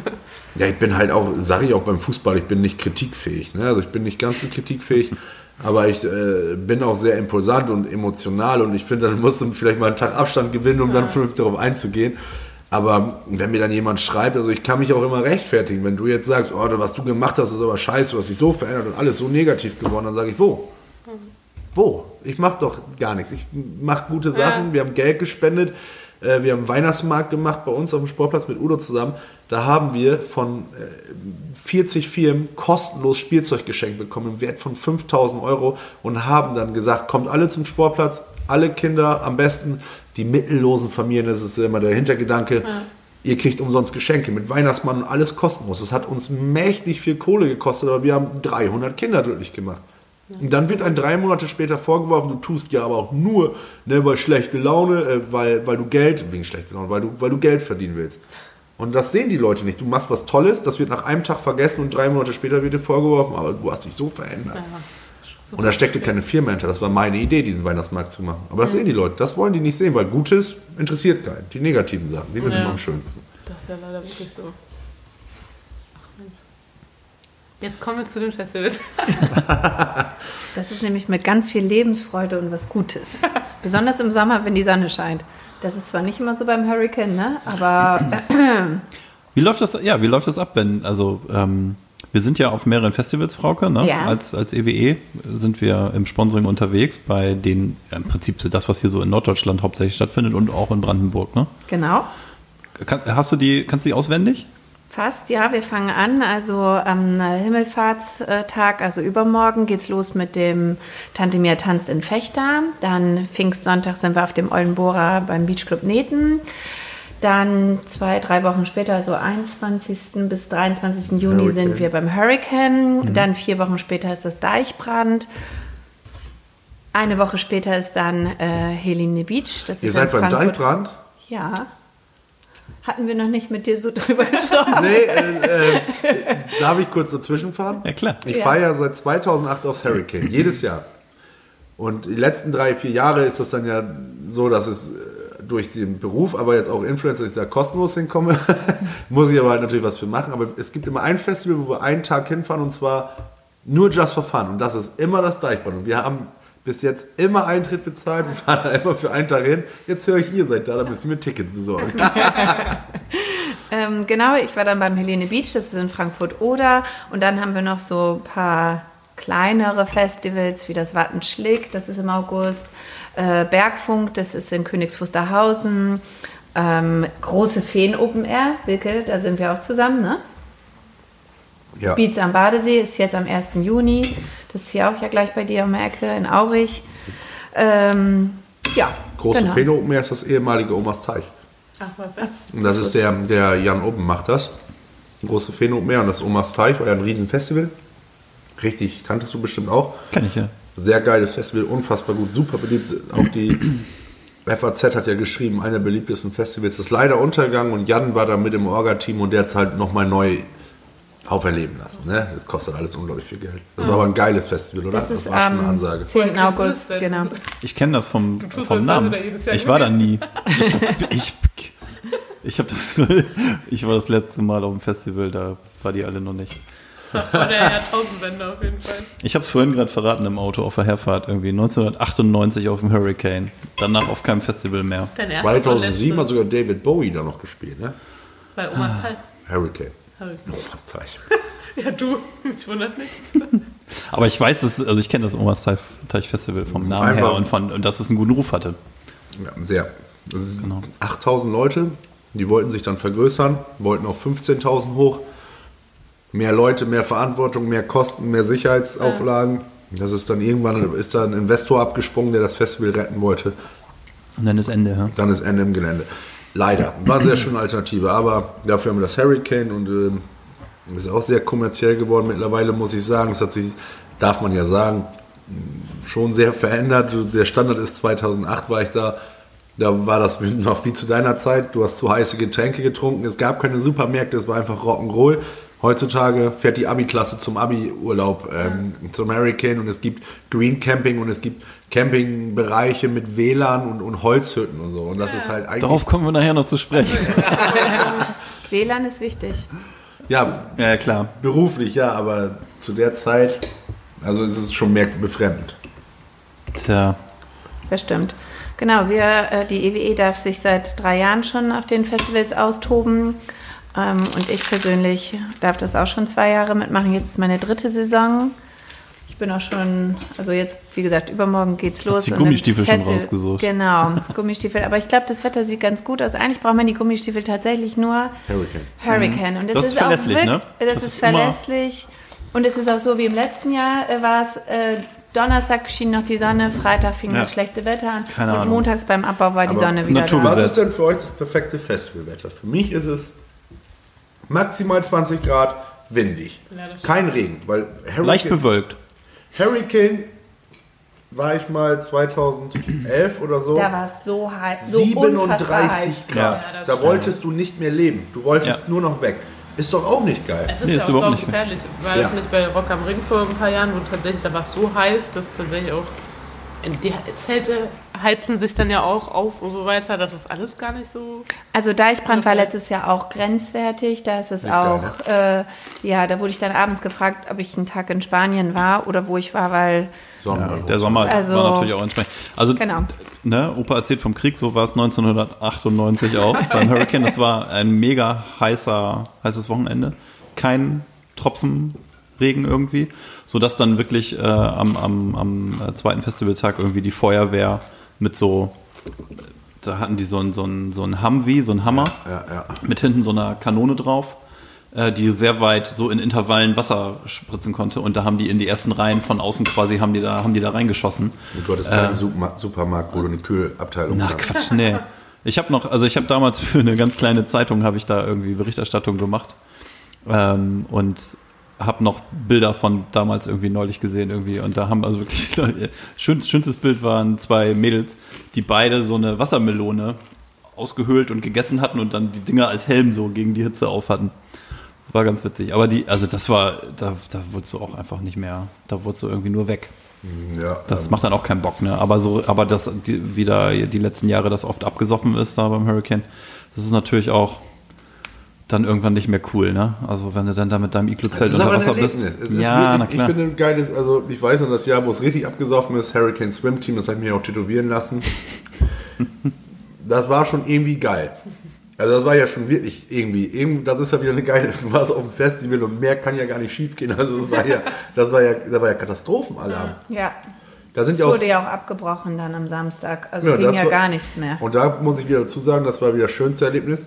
S2: Ja, ich bin halt auch, sage ich auch beim Fußball, ich bin nicht kritikfähig. Ne? Also ich bin nicht ganz so kritikfähig, aber ich äh, bin auch sehr impulsant und emotional und ich finde, dann musst du vielleicht mal einen Tag Abstand gewinnen, um dann fünf darauf einzugehen. Aber wenn mir dann jemand schreibt, also ich kann mich auch immer rechtfertigen, wenn du jetzt sagst, oh, was du gemacht hast, ist aber scheiße, du hast dich so verändert und alles so negativ geworden, dann sage ich, wo? Wo? Ich mache doch gar nichts. Ich mache gute Sachen.
S3: Ja.
S2: Wir haben Geld gespendet. Äh, Wir haben einen Weihnachtsmarkt gemacht bei uns auf dem Sportplatz mit Udo zusammen. Da haben wir von äh, 40 Firmen kostenlos Spielzeug geschenkt bekommen im Wert von 5000 Euro und haben dann gesagt, kommt alle zum Sportplatz, alle Kinder, am besten die mittellosen Familien, das ist immer der Hintergedanke. Ihr kriegt umsonst Geschenke mit Weihnachtsmann und alles kostenlos. Das hat uns mächtig viel Kohle gekostet, aber wir haben 300 Kinder glücklich gemacht. Und dann wird ein drei Monate später vorgeworfen, du tust ja aber auch nur, ne, weil schlechte Laune, äh, weil, weil du Geld, wegen schlechter Laune, weil du, weil du Geld verdienen willst. Und das sehen die Leute nicht. Du machst was Tolles, das wird nach einem Tag vergessen und drei Monate später wird dir vorgeworfen, aber du hast dich so verändert. Und da steckte keine Firma hinter. Das war meine Idee, diesen Weihnachtsmarkt zu machen. Aber das sehen die Leute. Das wollen die nicht sehen, weil Gutes interessiert keinen. Die negativen Sachen, die sind
S3: Ja.
S2: immer am schönsten.
S3: Das ist ja leider wirklich so. Ach Mensch. Jetzt kommen wir zu den Festivals.
S4: Das ist nämlich mit ganz viel Lebensfreude und was Gutes. Besonders im Sommer, wenn die Sonne scheint. Das ist zwar nicht immer so beim Hurricane, ne? aber
S1: Wie läuft das, ja, wie läuft das ab, wenn, also, ähm, wir sind ja auf mehreren Festivals, Frauke, ne?
S4: Ja.
S1: Als, als EWE sind wir im Sponsoring unterwegs, bei den, ja, im Prinzip das, was hier so in Norddeutschland hauptsächlich stattfindet und auch in Brandenburg, ne?
S4: genau.
S1: Kann, hast du die, kannst du die auswendig?
S4: Fast, ja. Wir fangen an. Also am Himmelfahrtstag, also übermorgen, geht's los mit dem Tante Mia tanzt in Fechter. Dann Pfingstsonntag sind wir auf dem Oldenbohrer beim Beachclub Neten. Dann zwei, drei Wochen später, also 21. bis 23. Juni,
S2: Hurricane.
S4: sind wir beim Hurricane. Dann vier Wochen später ist das Deichbrand. Eine Woche später ist dann äh, Helene Beach. Das
S2: Ihr seid beim
S4: Frankfurt.
S2: Deichbrand?
S4: Ja. Hatten wir noch nicht mit dir so drüber gesprochen?
S2: Nee, äh, äh, darf ich kurz dazwischen fahren?
S1: Ja, klar.
S2: Ich
S4: Ja.
S2: fahre ja seit 2008 aufs Hurricane, jedes Jahr. Und die letzten drei, vier Jahre ist das dann ja so, dass es äh, durch den Beruf, aber jetzt auch Influencer, dass ich da kostenlos hinkomme, muss ich aber halt natürlich was für machen. Aber es gibt immer ein Festival, wo wir einen Tag hinfahren und zwar nur Just for Fun. Und das ist immer das Deichbrand. Und wir haben bis jetzt immer Eintritt bezahlt und fahren da immer für einen Tag hin. Jetzt höre ich, ihr seid da, da müsst ihr mir Tickets besorgen.
S4: Ähm, genau, ich war dann beim Helene Beach, das ist in Frankfurt-Oder. Und dann haben wir noch so ein paar kleinere Festivals wie das Wattenschlick, das ist im August. Äh, Bergfunk, das ist in Königs Wusterhausen. Ähm, große Feen Open Air, Wilke, da sind wir auch zusammen, ne?
S2: Ja.
S4: Beats am Badesee ist jetzt am 1. Juni. Das ist hier auch ja gleich bei dir um die Ecke in Aurich. Ähm, ja.
S2: Große
S4: genau.
S2: Open Air ist das ehemalige Omas Teich.
S3: Ach, was, echt?
S2: Und das ist der, der Jan Oben macht das. Große Fehde Open Air und das Omas Teich war ja ein Riesenfestival. Richtig, kanntest du bestimmt auch.
S1: Kenn ich ja.
S2: Sehr geiles Festival, unfassbar gut, super beliebt. Auch die FAZ hat ja geschrieben, einer der beliebtesten Festivals ist leider untergegangen und Jan war da mit im Orga-Team und der hat es halt nochmal neu auferleben lassen. Ne? Das kostet alles unglaublich viel Geld. Das war aber ein geiles Festival, oder?
S4: Das ist
S2: war schon eine
S4: am
S2: Ansage.
S4: 10.
S3: Woher kennst du
S4: August,
S3: das
S4: genau.
S1: Ich kenne das vom,
S3: tust,
S1: vom Namen. Ich war da nie. Ich, ich, ich habe das. Ich war das letzte Mal auf dem Festival, da war die alle noch nicht.
S3: Das war vor der Jahrtausendwende auf jeden Fall.
S1: Ich habe es vorhin gerade verraten im Auto auf der Herfahrt irgendwie 1998 auf dem Hurricane, danach auf keinem Festival mehr.
S3: Dein erstes und
S2: 2007 hat sogar David Bowie da noch gespielt, ne?
S3: Bei Omas Teil.
S2: Hurricane.
S3: Hurricane.
S2: Omas Teich.
S3: Ja, du, mich wundert nichts.
S1: Aber ich weiß es, also ich kenne das Omas Teich Festival vom Namen her
S2: Einfach-
S1: und, von, und dass es einen guten Ruf hatte.
S2: Ja, sehr.
S1: Genau.
S2: 8000 Leute, die wollten sich dann vergrößern, wollten auf 15.000 hoch. Mehr Leute, mehr Verantwortung, mehr Kosten, mehr Sicherheitsauflagen. Das ist dann irgendwann, ist da ein Investor abgesprungen, der das Festival retten wollte.
S1: Und dann ist Ende, ja.
S2: Dann ist Ende im Gelände. Leider. War eine sehr schöne Alternative. Aber dafür haben wir das Hurricane und ähm, ist auch sehr kommerziell geworden mittlerweile, muss ich sagen. Das hat sich, darf man ja sagen, schon sehr verändert. Der Standard ist 2008 war ich da. Da war das noch wie zu deiner Zeit. Du hast zu heiße Getränke getrunken. Es gab keine Supermärkte. Es war einfach Rock'n'Roll. Heutzutage fährt die Abi-Klasse zum Abi-Urlaub ähm, zum Hurricane und es gibt Green Camping und es gibt Campingbereiche mit WLAN und, und Holzhütten und so. Und das ist halt eigentlich.
S1: Darauf kommen wir nachher noch zu sprechen.
S4: WLAN ist wichtig.
S2: Ja,
S1: ja, klar.
S2: beruflich ja, aber zu der Zeit, also ist es schon mehr befremdend.
S1: Tja,
S4: Das stimmt. Genau, wir, äh, die EWE darf sich seit drei Jahren schon auf den Festivals austoben. Ähm, und ich persönlich darf das auch schon zwei Jahre mitmachen. Jetzt ist meine dritte Saison. Ich bin auch schon, also jetzt, wie gesagt, übermorgen geht's los.
S1: die
S4: und
S1: Gummistiefel schon rausgesucht.
S4: Genau, Gummistiefel. Aber ich glaube, das Wetter sieht ganz gut aus. Eigentlich braucht man die Gummistiefel tatsächlich nur
S2: Hurricane.
S4: Hurricane. Und das,
S1: Das ist verlässlich,
S4: auch
S1: ne?
S4: wirk- Das,
S1: Das
S4: ist,
S1: ist
S4: verlässlich. Und es ist auch so wie im letzten Jahr äh, war es, äh, Donnerstag schien noch die Sonne, Freitag fing
S1: Ja.
S4: das schlechte Wetter an
S1: Keine
S4: und
S1: Ahnung.
S4: montags beim Abbau war die
S2: Aber
S4: Sonne
S1: ist
S4: wieder
S1: Naturgesetz.
S4: da.
S2: Was ist denn für euch das perfekte Festivalwetter? Für mich ist es maximal 20 Grad, windig. Kein Regen, weil
S1: leicht
S2: Hurricane,
S1: bewölkt.
S2: Hurricane war ich mal 2011 oder so.
S4: Da war es so heiß, so unfassbar heiß.
S2: 37 Grad.
S3: Ja,
S2: da
S3: stimmt.
S2: wolltest du nicht mehr leben. Du wolltest
S1: Ja.
S2: nur noch weg. Ist doch auch nicht geil.
S3: Es ist
S1: Nee,
S3: ja
S1: ist
S3: auch so
S1: nicht
S3: gefährlich. War
S2: Ja.
S3: das nicht bei Rock am Ring vor ein paar Jahren, wo tatsächlich, da war es so heiß, dass tatsächlich auch die Zelte heizen sich dann ja auch auf und so weiter. Das ist alles gar nicht so.
S4: Also Deichbrand war letztes Jahr auch grenzwertig. Da ist es
S2: Nicht
S4: auch,
S2: geil,
S4: äh, ja, da wurde ich dann abends gefragt, ob ich einen Tag in Spanien war oder wo ich war, weil
S2: Sommer.
S1: Der Sommer
S4: Also-
S1: war natürlich auch entsprechend. Also,
S4: Genau.
S1: ne, Opa erzählt vom Krieg, so war es 1998 auch beim Hurricane. Das war ein mega heißer, heißes Wochenende. Kein Tropfen Regen irgendwie, sodass dann wirklich äh, am, am, am äh, zweiten Festivaltag irgendwie die Feuerwehr mit so, da hatten die so ein, so ein, so ein Humvee, so ein Hammer
S2: Ja, ja.
S1: mit hinten so einer Kanone drauf, äh, die sehr weit so in Intervallen Wasser spritzen konnte und da haben die in die ersten Reihen von außen quasi haben die da haben die da reingeschossen.
S2: Und du hattest keinen Superma- Supermarkt, wo du eine Kühlabteilung
S1: Na
S2: hast.
S1: Quatsch, nee. Ich habe noch, also ich habe damals für eine ganz kleine Zeitung habe ich da irgendwie Berichterstattung gemacht ähm, und habe noch Bilder von damals irgendwie neulich gesehen irgendwie und da haben also wirklich schön, schönstes Bild waren zwei Mädels, die beide so eine Wassermelone ausgehöhlt und gegessen hatten und dann die Dinger als Helm so gegen die Hitze auf hatten. War ganz witzig. Aber die, also das war, da, da wurdest du auch einfach nicht mehr, da wurdest du irgendwie nur weg.
S2: Ja,
S1: Das
S2: ähm,
S1: macht dann auch keinen Bock, ne? Aber so, aber das, die, wie da die letzten Jahre das oft abgesoffen ist da beim Hurricane, das ist natürlich auch dann irgendwann nicht mehr cool, ne? Also wenn du dann da mit deinem
S2: ist
S1: unter Wasser bist.
S2: Erlebnis. Es ist
S1: Ja, na
S2: wirklich,
S1: klar.
S2: Ich finde ein geiles, also ich weiß noch das Jahr, wo es richtig abgesoffen ist, Hurricane Swim Team, das habe ich mir auch tätowieren lassen. Das war schon irgendwie geil. Also das war ja schon wirklich irgendwie, das ist ja wieder eine geile, du warst auf dem Festival und mehr kann ja gar nicht schief gehen. Also das war ja, das war ja, das war ja Katastrophenalarm.
S4: Ja.
S2: Da sind
S4: Es
S2: ja auch,
S4: wurde ja auch abgebrochen dann am Samstag. Also
S2: Ja,
S4: ging
S2: das
S4: ja
S2: war-
S4: gar nichts mehr.
S2: und da muss ich wieder dazu sagen, das war wieder das schönste Erlebnis.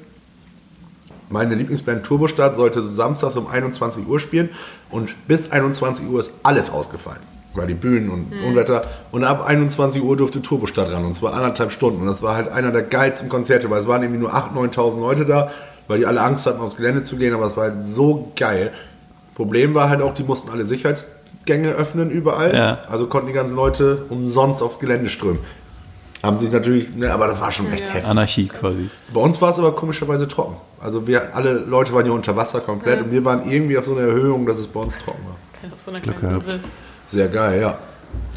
S2: Meine Lieblingsband Turbostart sollte samstags um 21 Uhr spielen und bis 21 Uhr ist alles ausgefallen. Weil die Bühnen und Unwetter. Und ab 21 Uhr durfte Turbostart ran und zwar anderthalb Stunden. Und das war halt einer der geilsten Konzerte, weil es waren irgendwie nur 8.000, 9.000 Leute da, weil die alle Angst hatten, aufs Gelände zu gehen. Aber es war halt so geil. Problem war halt auch, die mussten alle Sicherheitsgänge öffnen überall.
S1: Ja.
S2: Also konnten die ganzen Leute umsonst aufs Gelände strömen. Haben sich natürlich, ne, aber das war schon echt heftig.
S1: Anarchie quasi.
S2: Bei uns war es aber komischerweise trocken. Also wir alle Leute waren hier unter Wasser komplett und wir waren irgendwie auf so einer Erhöhung, dass es bei uns trocken war.
S3: Auf so einer
S1: Glück
S3: kleinen. Insel.
S2: Sehr geil, ja.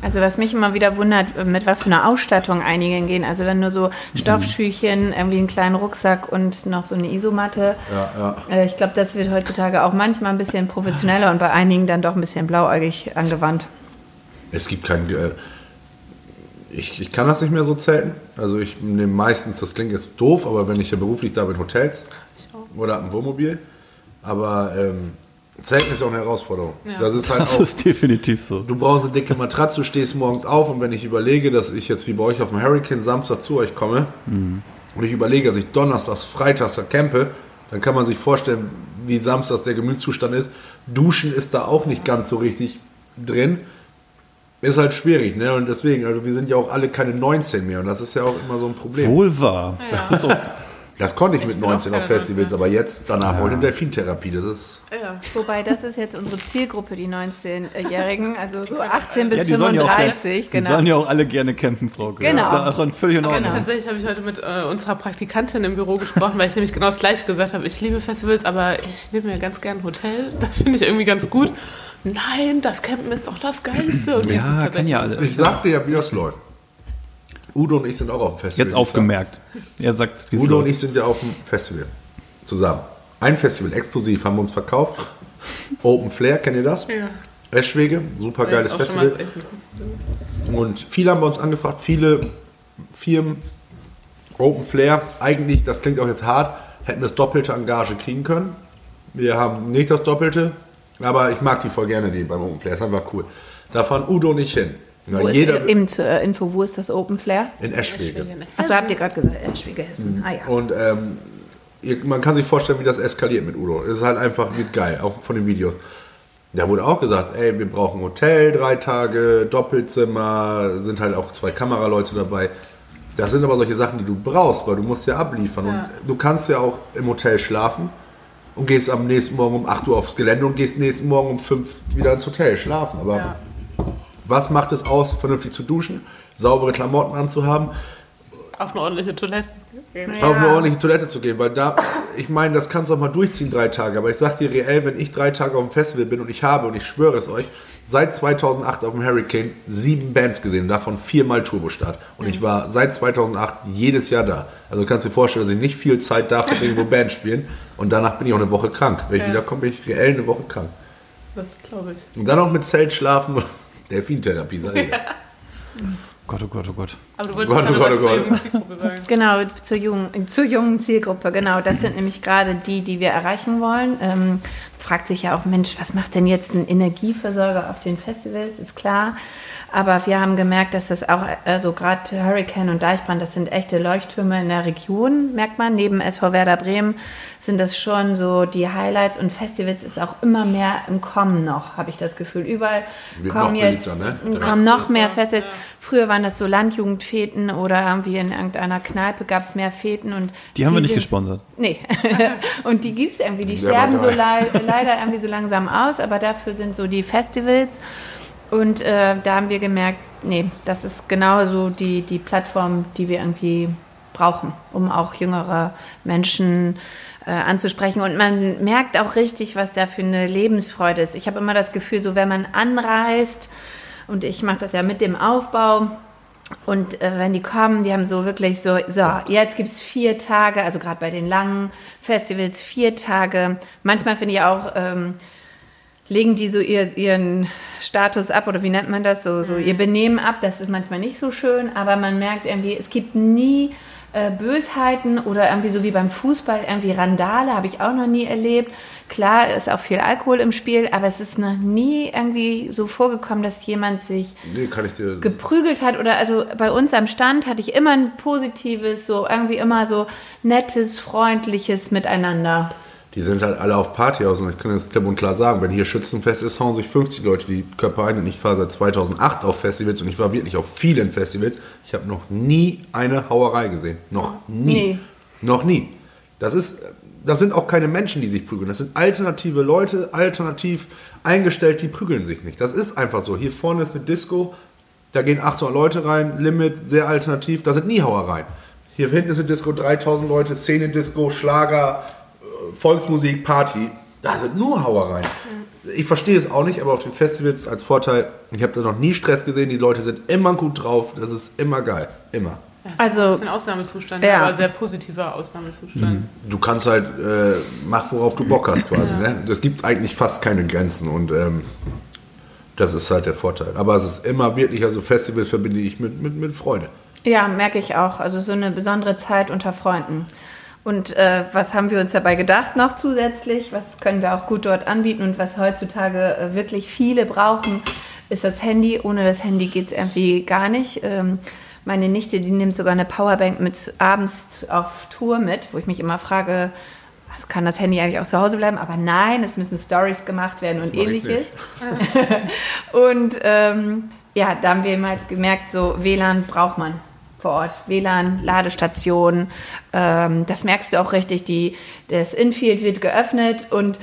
S4: Also was mich immer wieder wundert, mit was für einer Ausstattung einige gehen. Also dann nur so Stoffschüchen, irgendwie einen kleinen Rucksack und noch so eine Isomatte.
S2: Ja, ja.
S4: Äh, Ich glaube, das wird heutzutage auch manchmal ein bisschen professioneller und bei einigen dann doch ein bisschen blauäugig angewandt.
S2: Es gibt kein. Äh, ich, ich kann das nicht mehr so zelten. Also ich nehme meistens, das klingt jetzt doof, aber wenn ich ja beruflich da bin, Hotels oder ein Wohnmobil. Aber ähm, Zelten ist auch eine Herausforderung.
S3: Ja.
S2: Das ist halt
S1: Das
S2: auch.
S1: ist definitiv so.
S2: Du brauchst eine dicke Matratze, du stehst morgens auf und wenn ich überlege, dass ich jetzt wie bei euch auf dem Hurricane Samstag zu euch komme und ich überlege, dass ich donnerstags, freitags da campe, dann kann man sich vorstellen, wie samstags der Gemütszustand ist. Duschen ist da auch nicht ganz so richtig drin. Ist halt schwierig, ne? Und deswegen, also wir sind ja auch alle keine 19 mehr und das ist ja auch immer so ein Problem.
S1: Wohl wahr.
S3: Ja.
S1: So,
S2: Das konnte ich,
S3: Ich
S2: mit
S3: bin auch
S2: 19 auf Festivals,
S3: 19.
S2: aber jetzt, danach wollte ich Delfintherapie. Das ist.
S3: Ja.
S4: Wobei, das ist jetzt unsere Zielgruppe, die 19-Jährigen, also so 18 bis
S1: ja, die sollen ja, auch,
S4: 35,
S1: die
S4: genau.
S1: sollen ja auch alle gerne campen, Frau.
S4: Genau.
S1: Das ist ja auch völlig in Ordnung.
S3: tatsächlich habe ich heute mit äh, unserer Praktikantin im Büro gesprochen, weil ich nämlich genau das gleiche gesagt habe. Ich liebe Festivals, aber ich nehme mir ganz gern ein Hotel. Das finde ich irgendwie ganz gut. Nein, das Campen ist doch das Geilste. Und
S1: Ja,
S3: sind
S1: kann ja alles.
S2: Ich sagte ja, wie das läuft. Udo und ich sind auch auf dem Festival.
S1: Jetzt aufgemerkt. Er sagt,
S2: Udo und
S1: läuft.
S2: ich sind ja auf dem Festival. Zusammen. Ein Festival exklusiv haben wir uns verkauft. Open Flair, kennt ihr das?
S3: Ja.
S2: Eschwege, super geiles Festival. Und viele haben bei uns angefragt, viele Firmen, Open Flair, eigentlich, das klingt auch jetzt hart, hätten das doppelte Engage kriegen können. Wir haben nicht das doppelte, aber ich mag die voll gerne, die beim Open Flair, ist einfach cool. Da fahren Udo und ich hin.
S4: Wo ist,
S2: jeder
S4: eben zur Info, wo ist das Open Flair?
S2: in Eschwege.
S4: Achso, habt ihr gerade gesagt, Eschwege Hessen. Ah ja.
S2: Und ähm, ihr, man kann sich vorstellen, wie das eskaliert mit Udo. Es ist halt einfach wird geil, auch von den Videos. Da wurde auch gesagt, ey, wir brauchen Hotel, drei Tage, Doppelzimmer, sind halt auch zwei Kameraleute dabei. Das sind aber solche Sachen, die du brauchst, weil du musst ja abliefern.
S3: Ja.
S2: Und du kannst ja auch im Hotel schlafen und gehst am nächsten Morgen um 8 Uhr aufs Gelände und gehst nächsten Morgen um 5 wieder ins Hotel schlafen. Aber
S3: Ja.
S2: was macht es aus, vernünftig zu duschen, saubere Klamotten anzuhaben,
S3: Auf eine ordentliche Toilette. gehen.
S2: auf eine ordentliche Toilette zu gehen, weil da, ich meine, das kannst du auch mal durchziehen, drei Tage, aber ich sag dir reell, wenn ich drei Tage auf dem Festival bin und ich habe, und ich schwöre es euch, seit 2008 auf dem Hurricane sieben Bands gesehen, davon viermal Turbostart. Und ich war seit 2008 jedes Jahr da. Also du kannst dir vorstellen, dass ich nicht viel Zeit da verbringe, wo Bands spielen. Und danach bin ich auch eine Woche krank. Wenn ich
S3: Ja.
S2: wieder komme, bin ich reell eine Woche krank.
S3: Das glaube ich.
S2: Und dann auch mit Zelt schlafen, Delfintherapie, sag ich. dir.
S1: Gott, oh Gott, oh Gott.
S3: Aber du wolltest
S2: Gott, oh Gott,
S3: was
S2: oh
S3: zur
S2: Gott.
S3: jungen Zielgruppe sagen.
S4: Genau, zur jungen, zur jungen Zielgruppe, genau. Das sind nämlich gerade die, die wir erreichen wollen. Ähm, fragt sich ja auch, Mensch, was macht denn jetzt ein Energieversorger auf den Festivals? Ist klar. Aber wir haben gemerkt, dass das auch, also gerade Hurricane und Deichbrand, das sind echte Leuchttürme in der Region, merkt man. Neben SV Werder Bremen sind das schon so die Highlights und Festivals ist auch immer mehr im Kommen noch, habe ich das Gefühl. Überall
S2: Wird
S4: kommen
S2: noch
S4: jetzt
S2: ne?
S4: kommen noch mehr Festivals.
S3: ja.
S4: Früher waren das so Landjugendfeten oder irgendwie in irgendeiner Kneipe gab es mehr Feten und
S1: Die haben wir nicht gesponsert.
S4: Nee. und die gibt es irgendwie, die sterben so
S2: geil.
S4: lei- leider irgendwie so langsam aus, aber dafür sind so die Festivals. Und äh, da haben wir gemerkt, nee, das ist genauso die, die Plattform, die wir irgendwie brauchen, um auch jüngere Menschen äh, anzusprechen. Und man merkt auch richtig, was da für eine Lebensfreude ist. Ich habe immer das Gefühl, so wenn man anreist, und ich mache das ja mit dem Aufbau, und äh, wenn die kommen, die haben so wirklich so, so, jetzt gibt es vier Tage, also gerade bei den langen Festivals, vier Tage. Manchmal finde ich auch, ähm, legen die so ihr, ihren Status ab oder wie nennt man das, so, so ihr Benehmen ab. Das ist manchmal nicht so schön, aber man merkt irgendwie, es gibt nie äh, Bösheiten oder irgendwie so wie beim Fußball, irgendwie Randale habe ich auch noch nie erlebt. Klar ist auch viel Alkohol im Spiel, aber es ist noch nie irgendwie so vorgekommen, dass jemand sich
S2: Nee,
S4: geprügelt hat oder also bei uns am Stand hatte ich immer ein positives, so irgendwie immer so nettes, freundliches Miteinander.
S2: Die sind halt alle auf Partyhaus und ich kann das klipp und klar sagen, wenn hier Schützenfest ist, hauen sich 50 Leute die Köpfe ein und ich fahre seit 2008 auf Festivals und ich war wirklich auf vielen Festivals. Ich habe noch nie eine Hauerei gesehen. Noch nie.
S4: Nee.
S2: Noch nie. Das ist, das sind auch keine Menschen, die sich prügeln. Das sind alternative Leute, alternativ eingestellt, die prügeln sich nicht. Das ist einfach so. Hier vorne ist eine Disco, da gehen 800 Leute rein, Limit, sehr alternativ, da sind nie Hauereien. Hier hinten ist eine Disco, 3000 Leute, Szene-Disco, Schlager, äh, Volksmusik, Party. Da sind nur Hauereien. Ich verstehe es auch nicht, aber auf den Festivals als Vorteil, ich habe da noch nie Stress gesehen, die Leute sind immer gut drauf, das ist immer geil. Immer.
S3: Das ist
S4: Also-
S3: ein Ausnahmezustand,
S4: Ja.
S3: aber sehr positiver Ausnahmezustand.
S2: Du kannst halt, äh, mach worauf du Bock hast quasi. Ne? Es gibt eigentlich fast keine Grenzen und ähm, das ist halt der Vorteil. Aber es ist immer wirklich, also Festivals verbinde ich mit, mit, mit Freude.
S4: Ja, merke ich auch. Also so eine besondere Zeit unter Freunden. Und äh, was haben wir uns dabei gedacht noch zusätzlich? Was können wir auch gut dort anbieten und was heutzutage äh, wirklich viele brauchen, ist das Handy. Ohne das Handy geht es irgendwie gar nicht. Ähm, meine Nichte, die nimmt sogar eine Powerbank mit abends auf Tour mit, wo ich mich immer frage, also kann das Handy eigentlich auch zu Hause bleiben? Aber nein, es müssen Stories gemacht werden und
S2: mach ich
S4: ähnliches. Und ähm, ja, da haben wir eben halt gemerkt, so WLAN braucht man vor Ort. WLAN, Ladestation, ähm, das merkst du auch richtig. Die, das Infield wird geöffnet und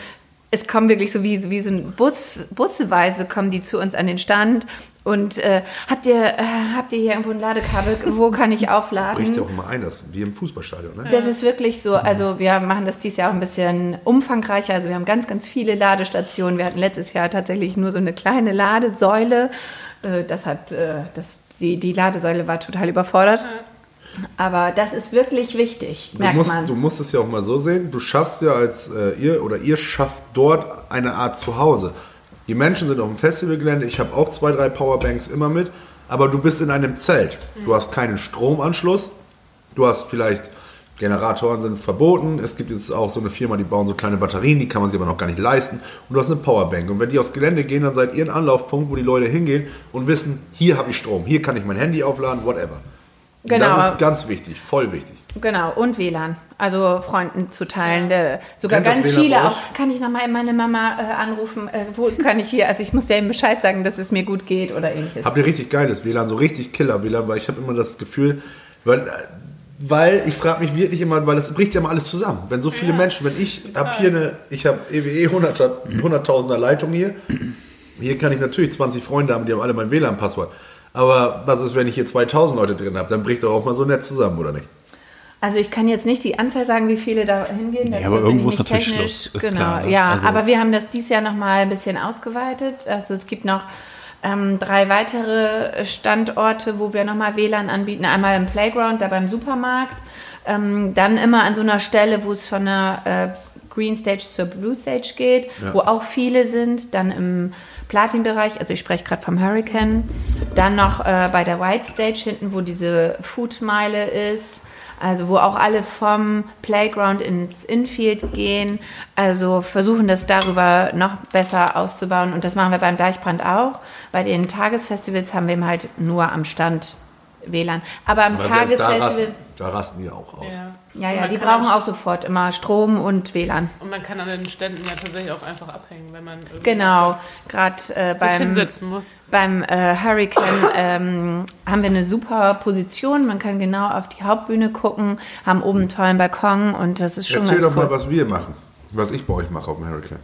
S4: es kommen wirklich so wie, wie so ein Bus, busseweise kommen die zu uns an den Stand. Und äh, habt, ihr, äh, habt ihr hier irgendwo ein Ladekabel? Wo kann ich aufladen?
S2: Bricht ja auch immer ein, das wie im Fußballstadion. Ne?
S4: Das ist wirklich so. Also wir machen das dieses Jahr auch ein bisschen umfangreicher. Also wir haben ganz, ganz viele Ladestationen. Wir hatten letztes Jahr tatsächlich nur so eine kleine Ladesäule. Äh, Das hat, äh, das, die, die Ladesäule war total überfordert. Aber das ist wirklich wichtig,
S2: Du
S4: merkt
S2: musst,
S4: man.
S2: du musst es ja auch mal so sehen, du schaffst ja als äh, ihr oder ihr schafft dort eine Art Zuhause. Die Menschen sind auf dem Festivalgelände, ich habe auch zwei, drei Powerbanks immer mit, aber du bist in einem Zelt. Du hast keinen Stromanschluss, du hast vielleicht Generatoren sind verboten. Es gibt jetzt auch so eine Firma, die bauen so kleine Batterien, die kann man sich aber noch gar nicht leisten. Und du hast eine Powerbank. Und wenn die aufs Gelände gehen, dann seid ihr ein Anlaufpunkt, wo die Leute hingehen und wissen, hier habe ich Strom, hier kann ich mein Handy aufladen, whatever.
S4: Genau.
S2: Das ist ganz wichtig, voll wichtig.
S4: Genau, und WLAN. Also Freunden zu teilen. Der, sogar
S2: Kennt
S4: ganz viele auch. Kann ich nochmal meine Mama äh, anrufen? Äh, wo kann ich hier? Also ich muss denen Bescheid sagen, dass es mir gut geht oder ähnliches.
S2: Habt ihr richtig geiles WLAN, so richtig Killer-WLAN, weil ich habe immer das Gefühl, weil, weil ich frage mich wirklich immer, weil das bricht ja mal alles zusammen. Wenn so viele Menschen, wenn ich habe hier eine, ich habe EWE 100er 100.000er Leitung hier, hier kann ich natürlich 20 Freunde haben, die haben alle mein WLAN-Passwort. Aber was ist, wenn ich hier 2000 Leute drin habe? Dann bricht doch auch mal so nett zusammen, oder nicht?
S4: Also ich kann jetzt nicht die Anzahl sagen, wie viele da hingehen.
S1: Nee,
S4: dafür
S1: aber irgendwo ist natürlich
S4: technisch.
S1: Schluss, ist
S4: genau,
S1: klar, ne?
S4: ja.
S1: Also-
S4: aber wir haben das dieses Jahr nochmal ein bisschen ausgeweitet. Also es gibt noch ähm, drei weitere Standorte, wo wir nochmal WLAN anbieten. Einmal im Playground, da beim Supermarkt. Ähm, dann immer an so einer Stelle, wo es von der äh, Green Stage zur Blue Stage geht,
S2: Ja.
S4: wo auch viele sind. Dann im Platin-Bereich, also ich spreche gerade vom Hurricane. Dann noch äh, bei der White Stage hinten, wo diese Foodmeile ist. Also wo auch alle vom Playground ins Infield gehen. Also versuchen das darüber noch besser auszubauen. Und das machen wir beim Deichbrand auch. Bei den Tagesfestivals haben wir eben halt nur am Stand WLAN. Aber am
S2: Aber selbst da
S4: Tagesfestival,
S2: rasten, da rasten die auch aus.
S3: Ja,
S4: ja, ja, die brauchen auch sofort immer Strom und WLAN.
S3: Und man kann an den Ständen ja tatsächlich auch einfach abhängen, wenn man irgendwie
S4: Genau, gerade äh, beim,
S3: hinsetzen muss.
S4: beim äh, Hurricane ähm, haben wir eine super Position. Man kann genau auf die Hauptbühne gucken, haben oben einen tollen Balkon und das ist schon
S2: Erzähl
S4: ganz
S2: doch
S4: cool.
S2: mal, was wir machen. Was ich bei euch mache auf dem Hurricane.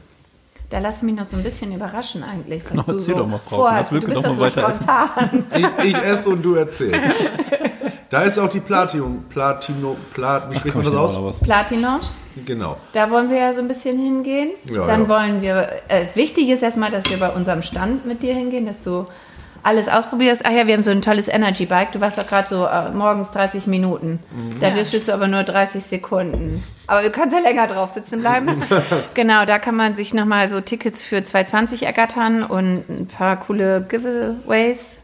S4: Da lass ich mich noch so ein bisschen überraschen eigentlich. Was
S1: Genau,
S4: du
S1: erzähl
S4: so
S1: doch mal, Frau.
S4: vorhast.
S1: Wilke
S4: du bist
S1: doch
S4: so
S1: weiter essen.
S4: spontan.
S2: Ich, ich esse und du erzählst. Da ist auch die Platinum, Platino, Plat, wie spricht man das aus?
S1: mal was.
S4: Platin Lounge,
S2: Genau.
S4: da wollen wir ja so ein bisschen hingehen.
S2: Ja,
S4: Dann
S2: ja.
S4: wollen wir, äh, wichtig ist erstmal, dass wir bei unserem Stand mit dir hingehen, dass du alles ausprobierst. Ach ja, wir haben so ein tolles Energy Bike. Du warst doch gerade so äh, morgens 30 Minuten.
S2: Mhm.
S4: Da dürftest du aber nur 30 Sekunden. Aber du kannst ja länger drauf sitzen bleiben. genau, da kann man sich nochmal so Tickets für 220 ergattern und ein paar coole Giveaways.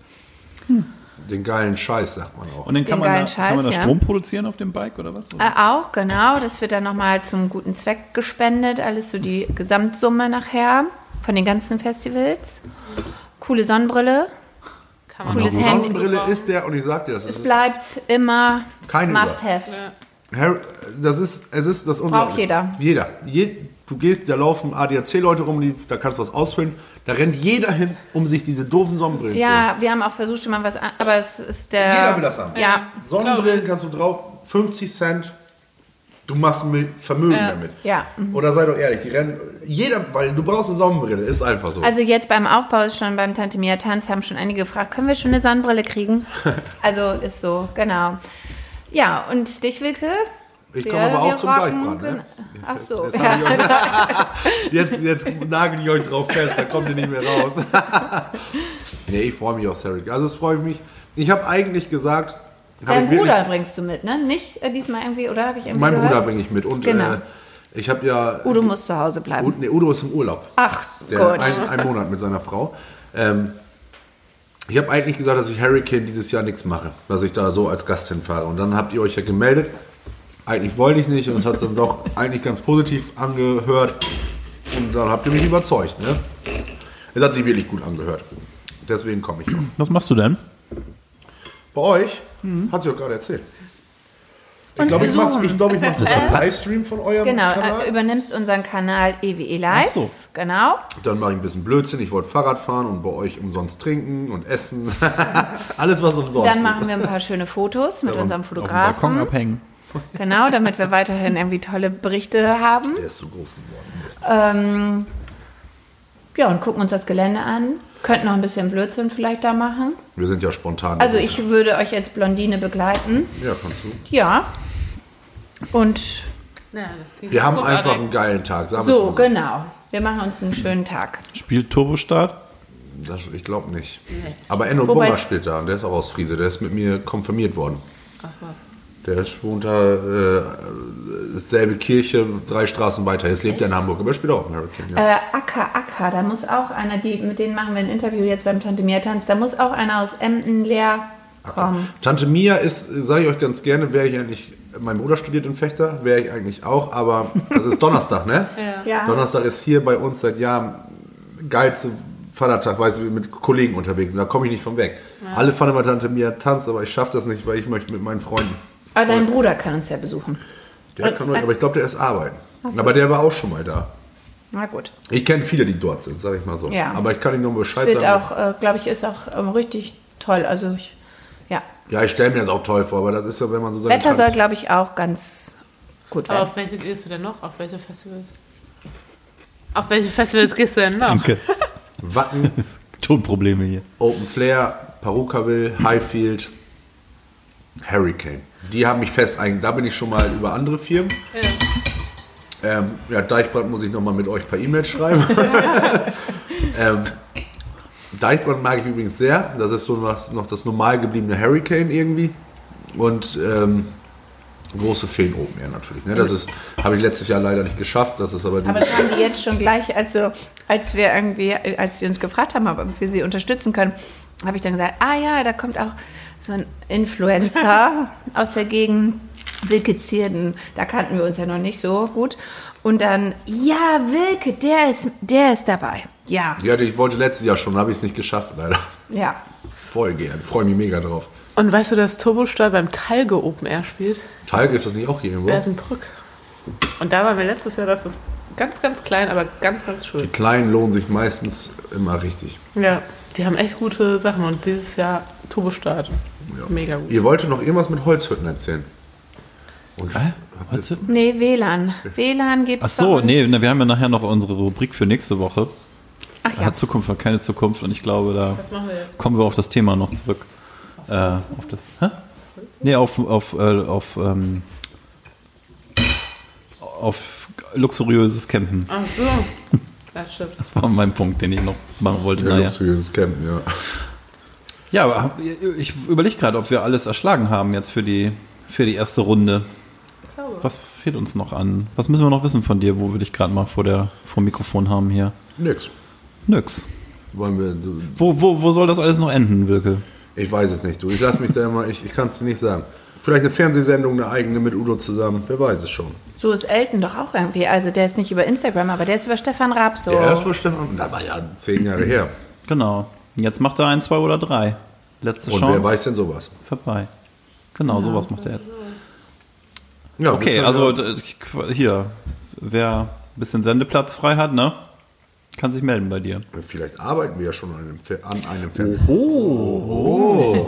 S2: Den geilen Scheiß, sagt man auch.
S1: Und dann kann
S4: Den
S1: man, da,
S4: geilen
S1: kann man da
S4: Scheiß, ja.
S1: Strom produzieren auf dem Bike oder was?
S4: Äh, auch, genau. Das wird dann nochmal zum guten Zweck gespendet. Alles so die Gesamtsumme nachher von den ganzen Festivals. Coole Sonnenbrille.
S3: Kann man
S4: Cooles Handy.
S2: Sonnenbrille ist der, und ich sag dir das, es
S4: Es
S2: ist,
S4: bleibt immer Must-Have.
S2: Harry, das ist, es ist das Unglaubliche.
S4: jeder.
S2: Jeder. Je, du gehst, da laufen ADAC-Leute rum, die, da kannst du was ausfüllen. Da rennt jeder hin, um sich diese doofen Sonnenbrillen zu holen.
S4: Ja, wir haben auch versucht, schon mal was an, aber es ist der.
S2: Jeder will das haben.
S4: Ja,
S2: Sonnenbrillen kannst du drauf, 50 Cent, du machst ein Vermögen
S3: Ja.
S2: damit.
S4: ja.
S2: Oder sei doch ehrlich, die rennen, jeder, weil du brauchst eine Sonnenbrille, ist einfach so.
S4: Also jetzt beim Aufbau ist schon beim Tante Mia Tanz haben schon einige gefragt, können wir schon eine Sonnenbrille kriegen? Also ist so, genau. Ja, und dich, Wilke?
S2: Ich komme aber auch zum Deichbrand. Ne?
S4: genau. Ach so.
S2: Jetzt,
S4: Ja.
S2: euch, jetzt, jetzt nagel ich euch drauf fest, da kommt ihr nicht mehr raus. nee, ich freue mich auf Harry. Also es freut mich. Ich habe eigentlich gesagt, hab
S4: Deinen
S2: ich wirklich-
S4: Bruder bringst du mit, ne? Nicht äh, diesmal irgendwie, oder habe ich irgendwie
S2: Mein
S4: gehört?
S2: Bruder bringe ich mit. Und
S4: Genau.
S2: äh, ich habe ja.
S4: Udo muss zu Hause bleiben.
S2: Ud- nee, Udo ist im Urlaub.
S4: Ach,
S2: Der
S4: gut.
S2: ein, ein Monat mit seiner Frau. Ähm, ich habe eigentlich gesagt, dass ich Hurricane dieses Jahr nichts mache, dass ich da so als Gast hinfahre. Und dann habt ihr euch ja gemeldet. Eigentlich wollte ich nicht und es hat dann doch eigentlich ganz positiv angehört. Und dann habt ihr mich überzeugt. Ne? Es hat sich wirklich gut angehört. Deswegen komme ich auch.
S1: Was machst du denn?
S2: Bei euch hat sie auch gerade erzählt. Ich glaube, ich mache ich glaub, ich mach so
S1: Das
S2: einen. Livestream von eurem
S4: Genau,
S2: Kanal.
S4: äh, übernimmst unseren Kanal EWE Live.
S1: Ach so.
S4: Genau.
S2: Dann mache ich ein bisschen Blödsinn. Ich wollte Fahrrad fahren und bei euch umsonst trinken und essen. Alles, was umsonst
S4: Dann machen wir ein paar schöne Fotos mit
S2: Ja,
S4: unserem
S1: Auf dem Balkon
S4: Fotografen.
S1: abhängen.
S4: Genau, damit wir weiterhin irgendwie tolle Berichte haben.
S2: Der ist zu groß geworden.
S4: Ähm, ja, und gucken uns das Gelände an. Könnten noch ein bisschen Blödsinn vielleicht da machen.
S2: Wir sind ja spontan.
S4: Also ich würde euch als Blondine begleiten.
S2: Ja, kannst du.
S4: Ja. Und
S3: Ja,
S2: Wir haben einfach einen geilen Tag.
S4: So,
S2: mal
S4: genau. Wir machen uns einen schönen Tag.
S1: Spielt Turbostart?
S2: so. Das, ich glaube nicht. Aber Enno Bummer spielt da. und Der ist auch aus Friese. Der ist mit mir konfirmiert worden.
S3: Ach was.
S2: Der ist- wohnt da, äh, selbe Kirche, drei Straßen weiter. Jetzt lebt er in Hamburg, aber er spielt auch im Hurricane. Ja.
S4: Äh, Acker, Acker, da muss auch einer, die, mit denen machen wir ein Interview jetzt beim Tante Mia Tanz, da muss auch einer aus Emden leer kommen.
S2: Tante Mia ist, sage ich euch ganz gerne, wäre ich eigentlich, mein Bruder studiert in Fechter, wäre ich eigentlich auch, aber das ist Donnerstag, ne?
S3: Ja.
S4: Ja.
S2: Donnerstag ist hier bei uns seit Jahren geilste Vatertag, weil wir mit Kollegen unterwegs sind. Da komme ich nicht von weg. Alle fahren immer Tante Mia tanzt, aber ich schaffe das nicht, weil ich möchte mit meinen Freunden.
S4: Aber dein Bruder kann uns ja besuchen.
S2: Der kann euch, aber ich glaube, der ist arbeiten.
S4: so.
S2: Aber der war auch schon mal da.
S4: Na gut.
S2: Ich kenne viele, die dort sind, sage ich mal so.
S4: Ja.
S2: Aber ich kann Ihnen nur Bescheid
S4: Wird
S2: sagen.
S4: auch, äh, glaube ich, ist auch ähm, richtig toll. Also ich, ja.
S2: Ja, ich stelle mir das auch toll vor, aber das ist ja, wenn man so seine
S4: Wetter soll, glaube ich, auch ganz gut
S3: Aber
S4: werden.
S3: auf welche gehst du denn noch? Auf welche Festivals? Auf welche Festivals gehst du denn noch?
S1: Danke.
S2: Wacken,
S1: Tonprobleme hier.
S2: Open Flair, Perukaville, Highfield, Hurricane. Die haben mich fest eigentlich, da bin ich schon mal über andere Firmen.
S3: Ja.
S2: Ähm, ja, Deichbrand muss ich nochmal mit euch per E-Mail schreiben. ähm, Deichbrand mag ich übrigens sehr. Das ist so noch, noch das normal gebliebene Hurricane irgendwie. Und ähm, große Feen Open Air natürlich. Ne? Das ist, habe ich letztes Jahr leider nicht geschafft. Das ist aber,
S4: Aber das haben die jetzt schon gleich, also als wir irgendwie, als die uns gefragt haben, ob wir sie unterstützen können, habe ich dann gesagt, ah ja, da kommt auch so ein Influencer aus der Gegend, Wilke Zierden, da kannten wir uns ja noch nicht so gut. Und dann, ja, Wilke, der ist, der ist dabei. Ja,
S2: ja, ich wollte letztes Jahr schon, habe ich es nicht geschafft leider.
S4: ja.
S2: Voll gern, freue mich mega drauf.
S3: Und weißt du, dass Turbostall beim Talge Open Air spielt?
S2: Talge ist das nicht auch hier irgendwo?
S3: Der ist in Brück. Und da waren wir letztes Jahr, das ist ganz, ganz klein, aber ganz, ganz
S2: Die
S3: schön.
S2: Kleinen lohnen sich meistens immer richtig.
S3: Ja, die haben echt gute Sachen und dieses Jahr Turbostart.
S2: Ja.
S3: Mega gut.
S2: Ihr wolltet noch irgendwas mit Holzhütten erzählen. Und
S1: Hä? Holzhütten?
S4: Nee, WLAN. WLAN gibt
S1: Ach
S4: es
S1: so, nee, wir haben ja nachher noch unsere Rubrik für nächste Woche.
S4: Ach ja.
S1: Hat Zukunft hat keine Zukunft und ich glaube, da
S3: wir
S1: kommen wir auf das Thema noch zurück. Äh, auf das, hä? Nee, auf, auf, äh, auf, ähm, auf luxuriöses Campen.
S3: Ach so. Das stimmt.
S1: Das war mein Punkt, den ich noch machen wollte.
S2: ja,
S1: naja.
S2: luxuriöses Campen, ja.
S1: Ja, aber ich überlege gerade, ob wir alles erschlagen haben jetzt für die, für die erste Runde.
S3: glaube.
S1: Was fehlt uns noch an? Was müssen wir noch wissen von dir, wo wir dich gerade mal vor, der, vor dem Mikrofon haben hier?
S2: Nix.
S1: Nix.
S2: Wollen wir. Du,
S1: Wo, wo, wo soll das alles noch enden, Wilke?
S2: Ich weiß es nicht, du. Ich lass mich da immer, ich, ich kann es dir nicht sagen. Vielleicht eine Fernsehsendung, eine eigene mit Udo zusammen. Wer weiß es schon.
S4: So ist Elton doch auch irgendwie. Also der ist nicht über Instagram, aber der ist über Stefan Raab so.
S2: Der erste Stefan, da war ja zehn Jahre her.
S1: Genau. Und Jetzt macht er ein, zwei oder drei. Letzte
S2: Und
S1: Chance.
S2: wer weiß denn sowas?
S1: Vorbei. Genau, sowas macht er jetzt.
S2: Ja,
S1: Okay, also hier, wer ein bisschen Sendeplatz frei hat, ne? Kann sich melden bei dir.
S2: Vielleicht arbeiten wir ja schon an einem, an einem Fernsehen.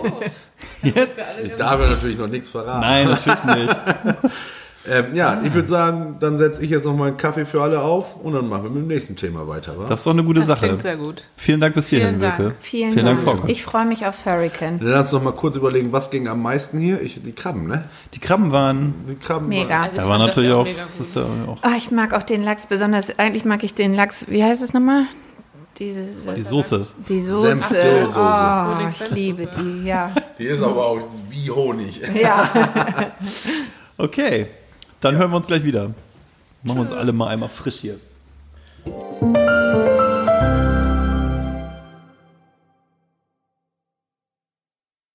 S1: Jetzt?
S2: Ich darf ja natürlich noch nichts verraten.
S1: Nein, natürlich nicht.
S2: Ähm, ja, ich würde sagen, dann setze ich jetzt noch mal einen Kaffee für alle auf und dann machen wir mit dem nächsten Thema weiter. Wa?
S1: Das ist doch eine gute
S3: Das
S1: Sache.
S3: klingt sehr gut.
S1: Vielen Dank bis hierhin. Wilke.
S4: Vielen,
S1: Vielen Dank,
S4: Dank. Ich freue mich aufs Hurricane.
S2: Dann lass uns noch mal kurz überlegen, was ging am meisten hier? Ich, die Krabben, ne?
S1: Die Krabben waren.
S2: Die Krabben
S4: Mega.
S3: Ich
S1: Da war
S3: das
S1: natürlich auch. ja auch
S4: Oh, ich mag auch den Lachs besonders. Eigentlich mag ich den Lachs. Wie heißt es nochmal? Dieses,
S1: die Soße.
S4: die Soße.
S2: Senfsoße.
S4: Oh, ich liebe die, ja.
S2: Die ist aber auch wie Honig.
S4: ja.
S1: Okay, dann hören wir uns gleich wieder. Machen wir uns alle mal einmal frisch hier.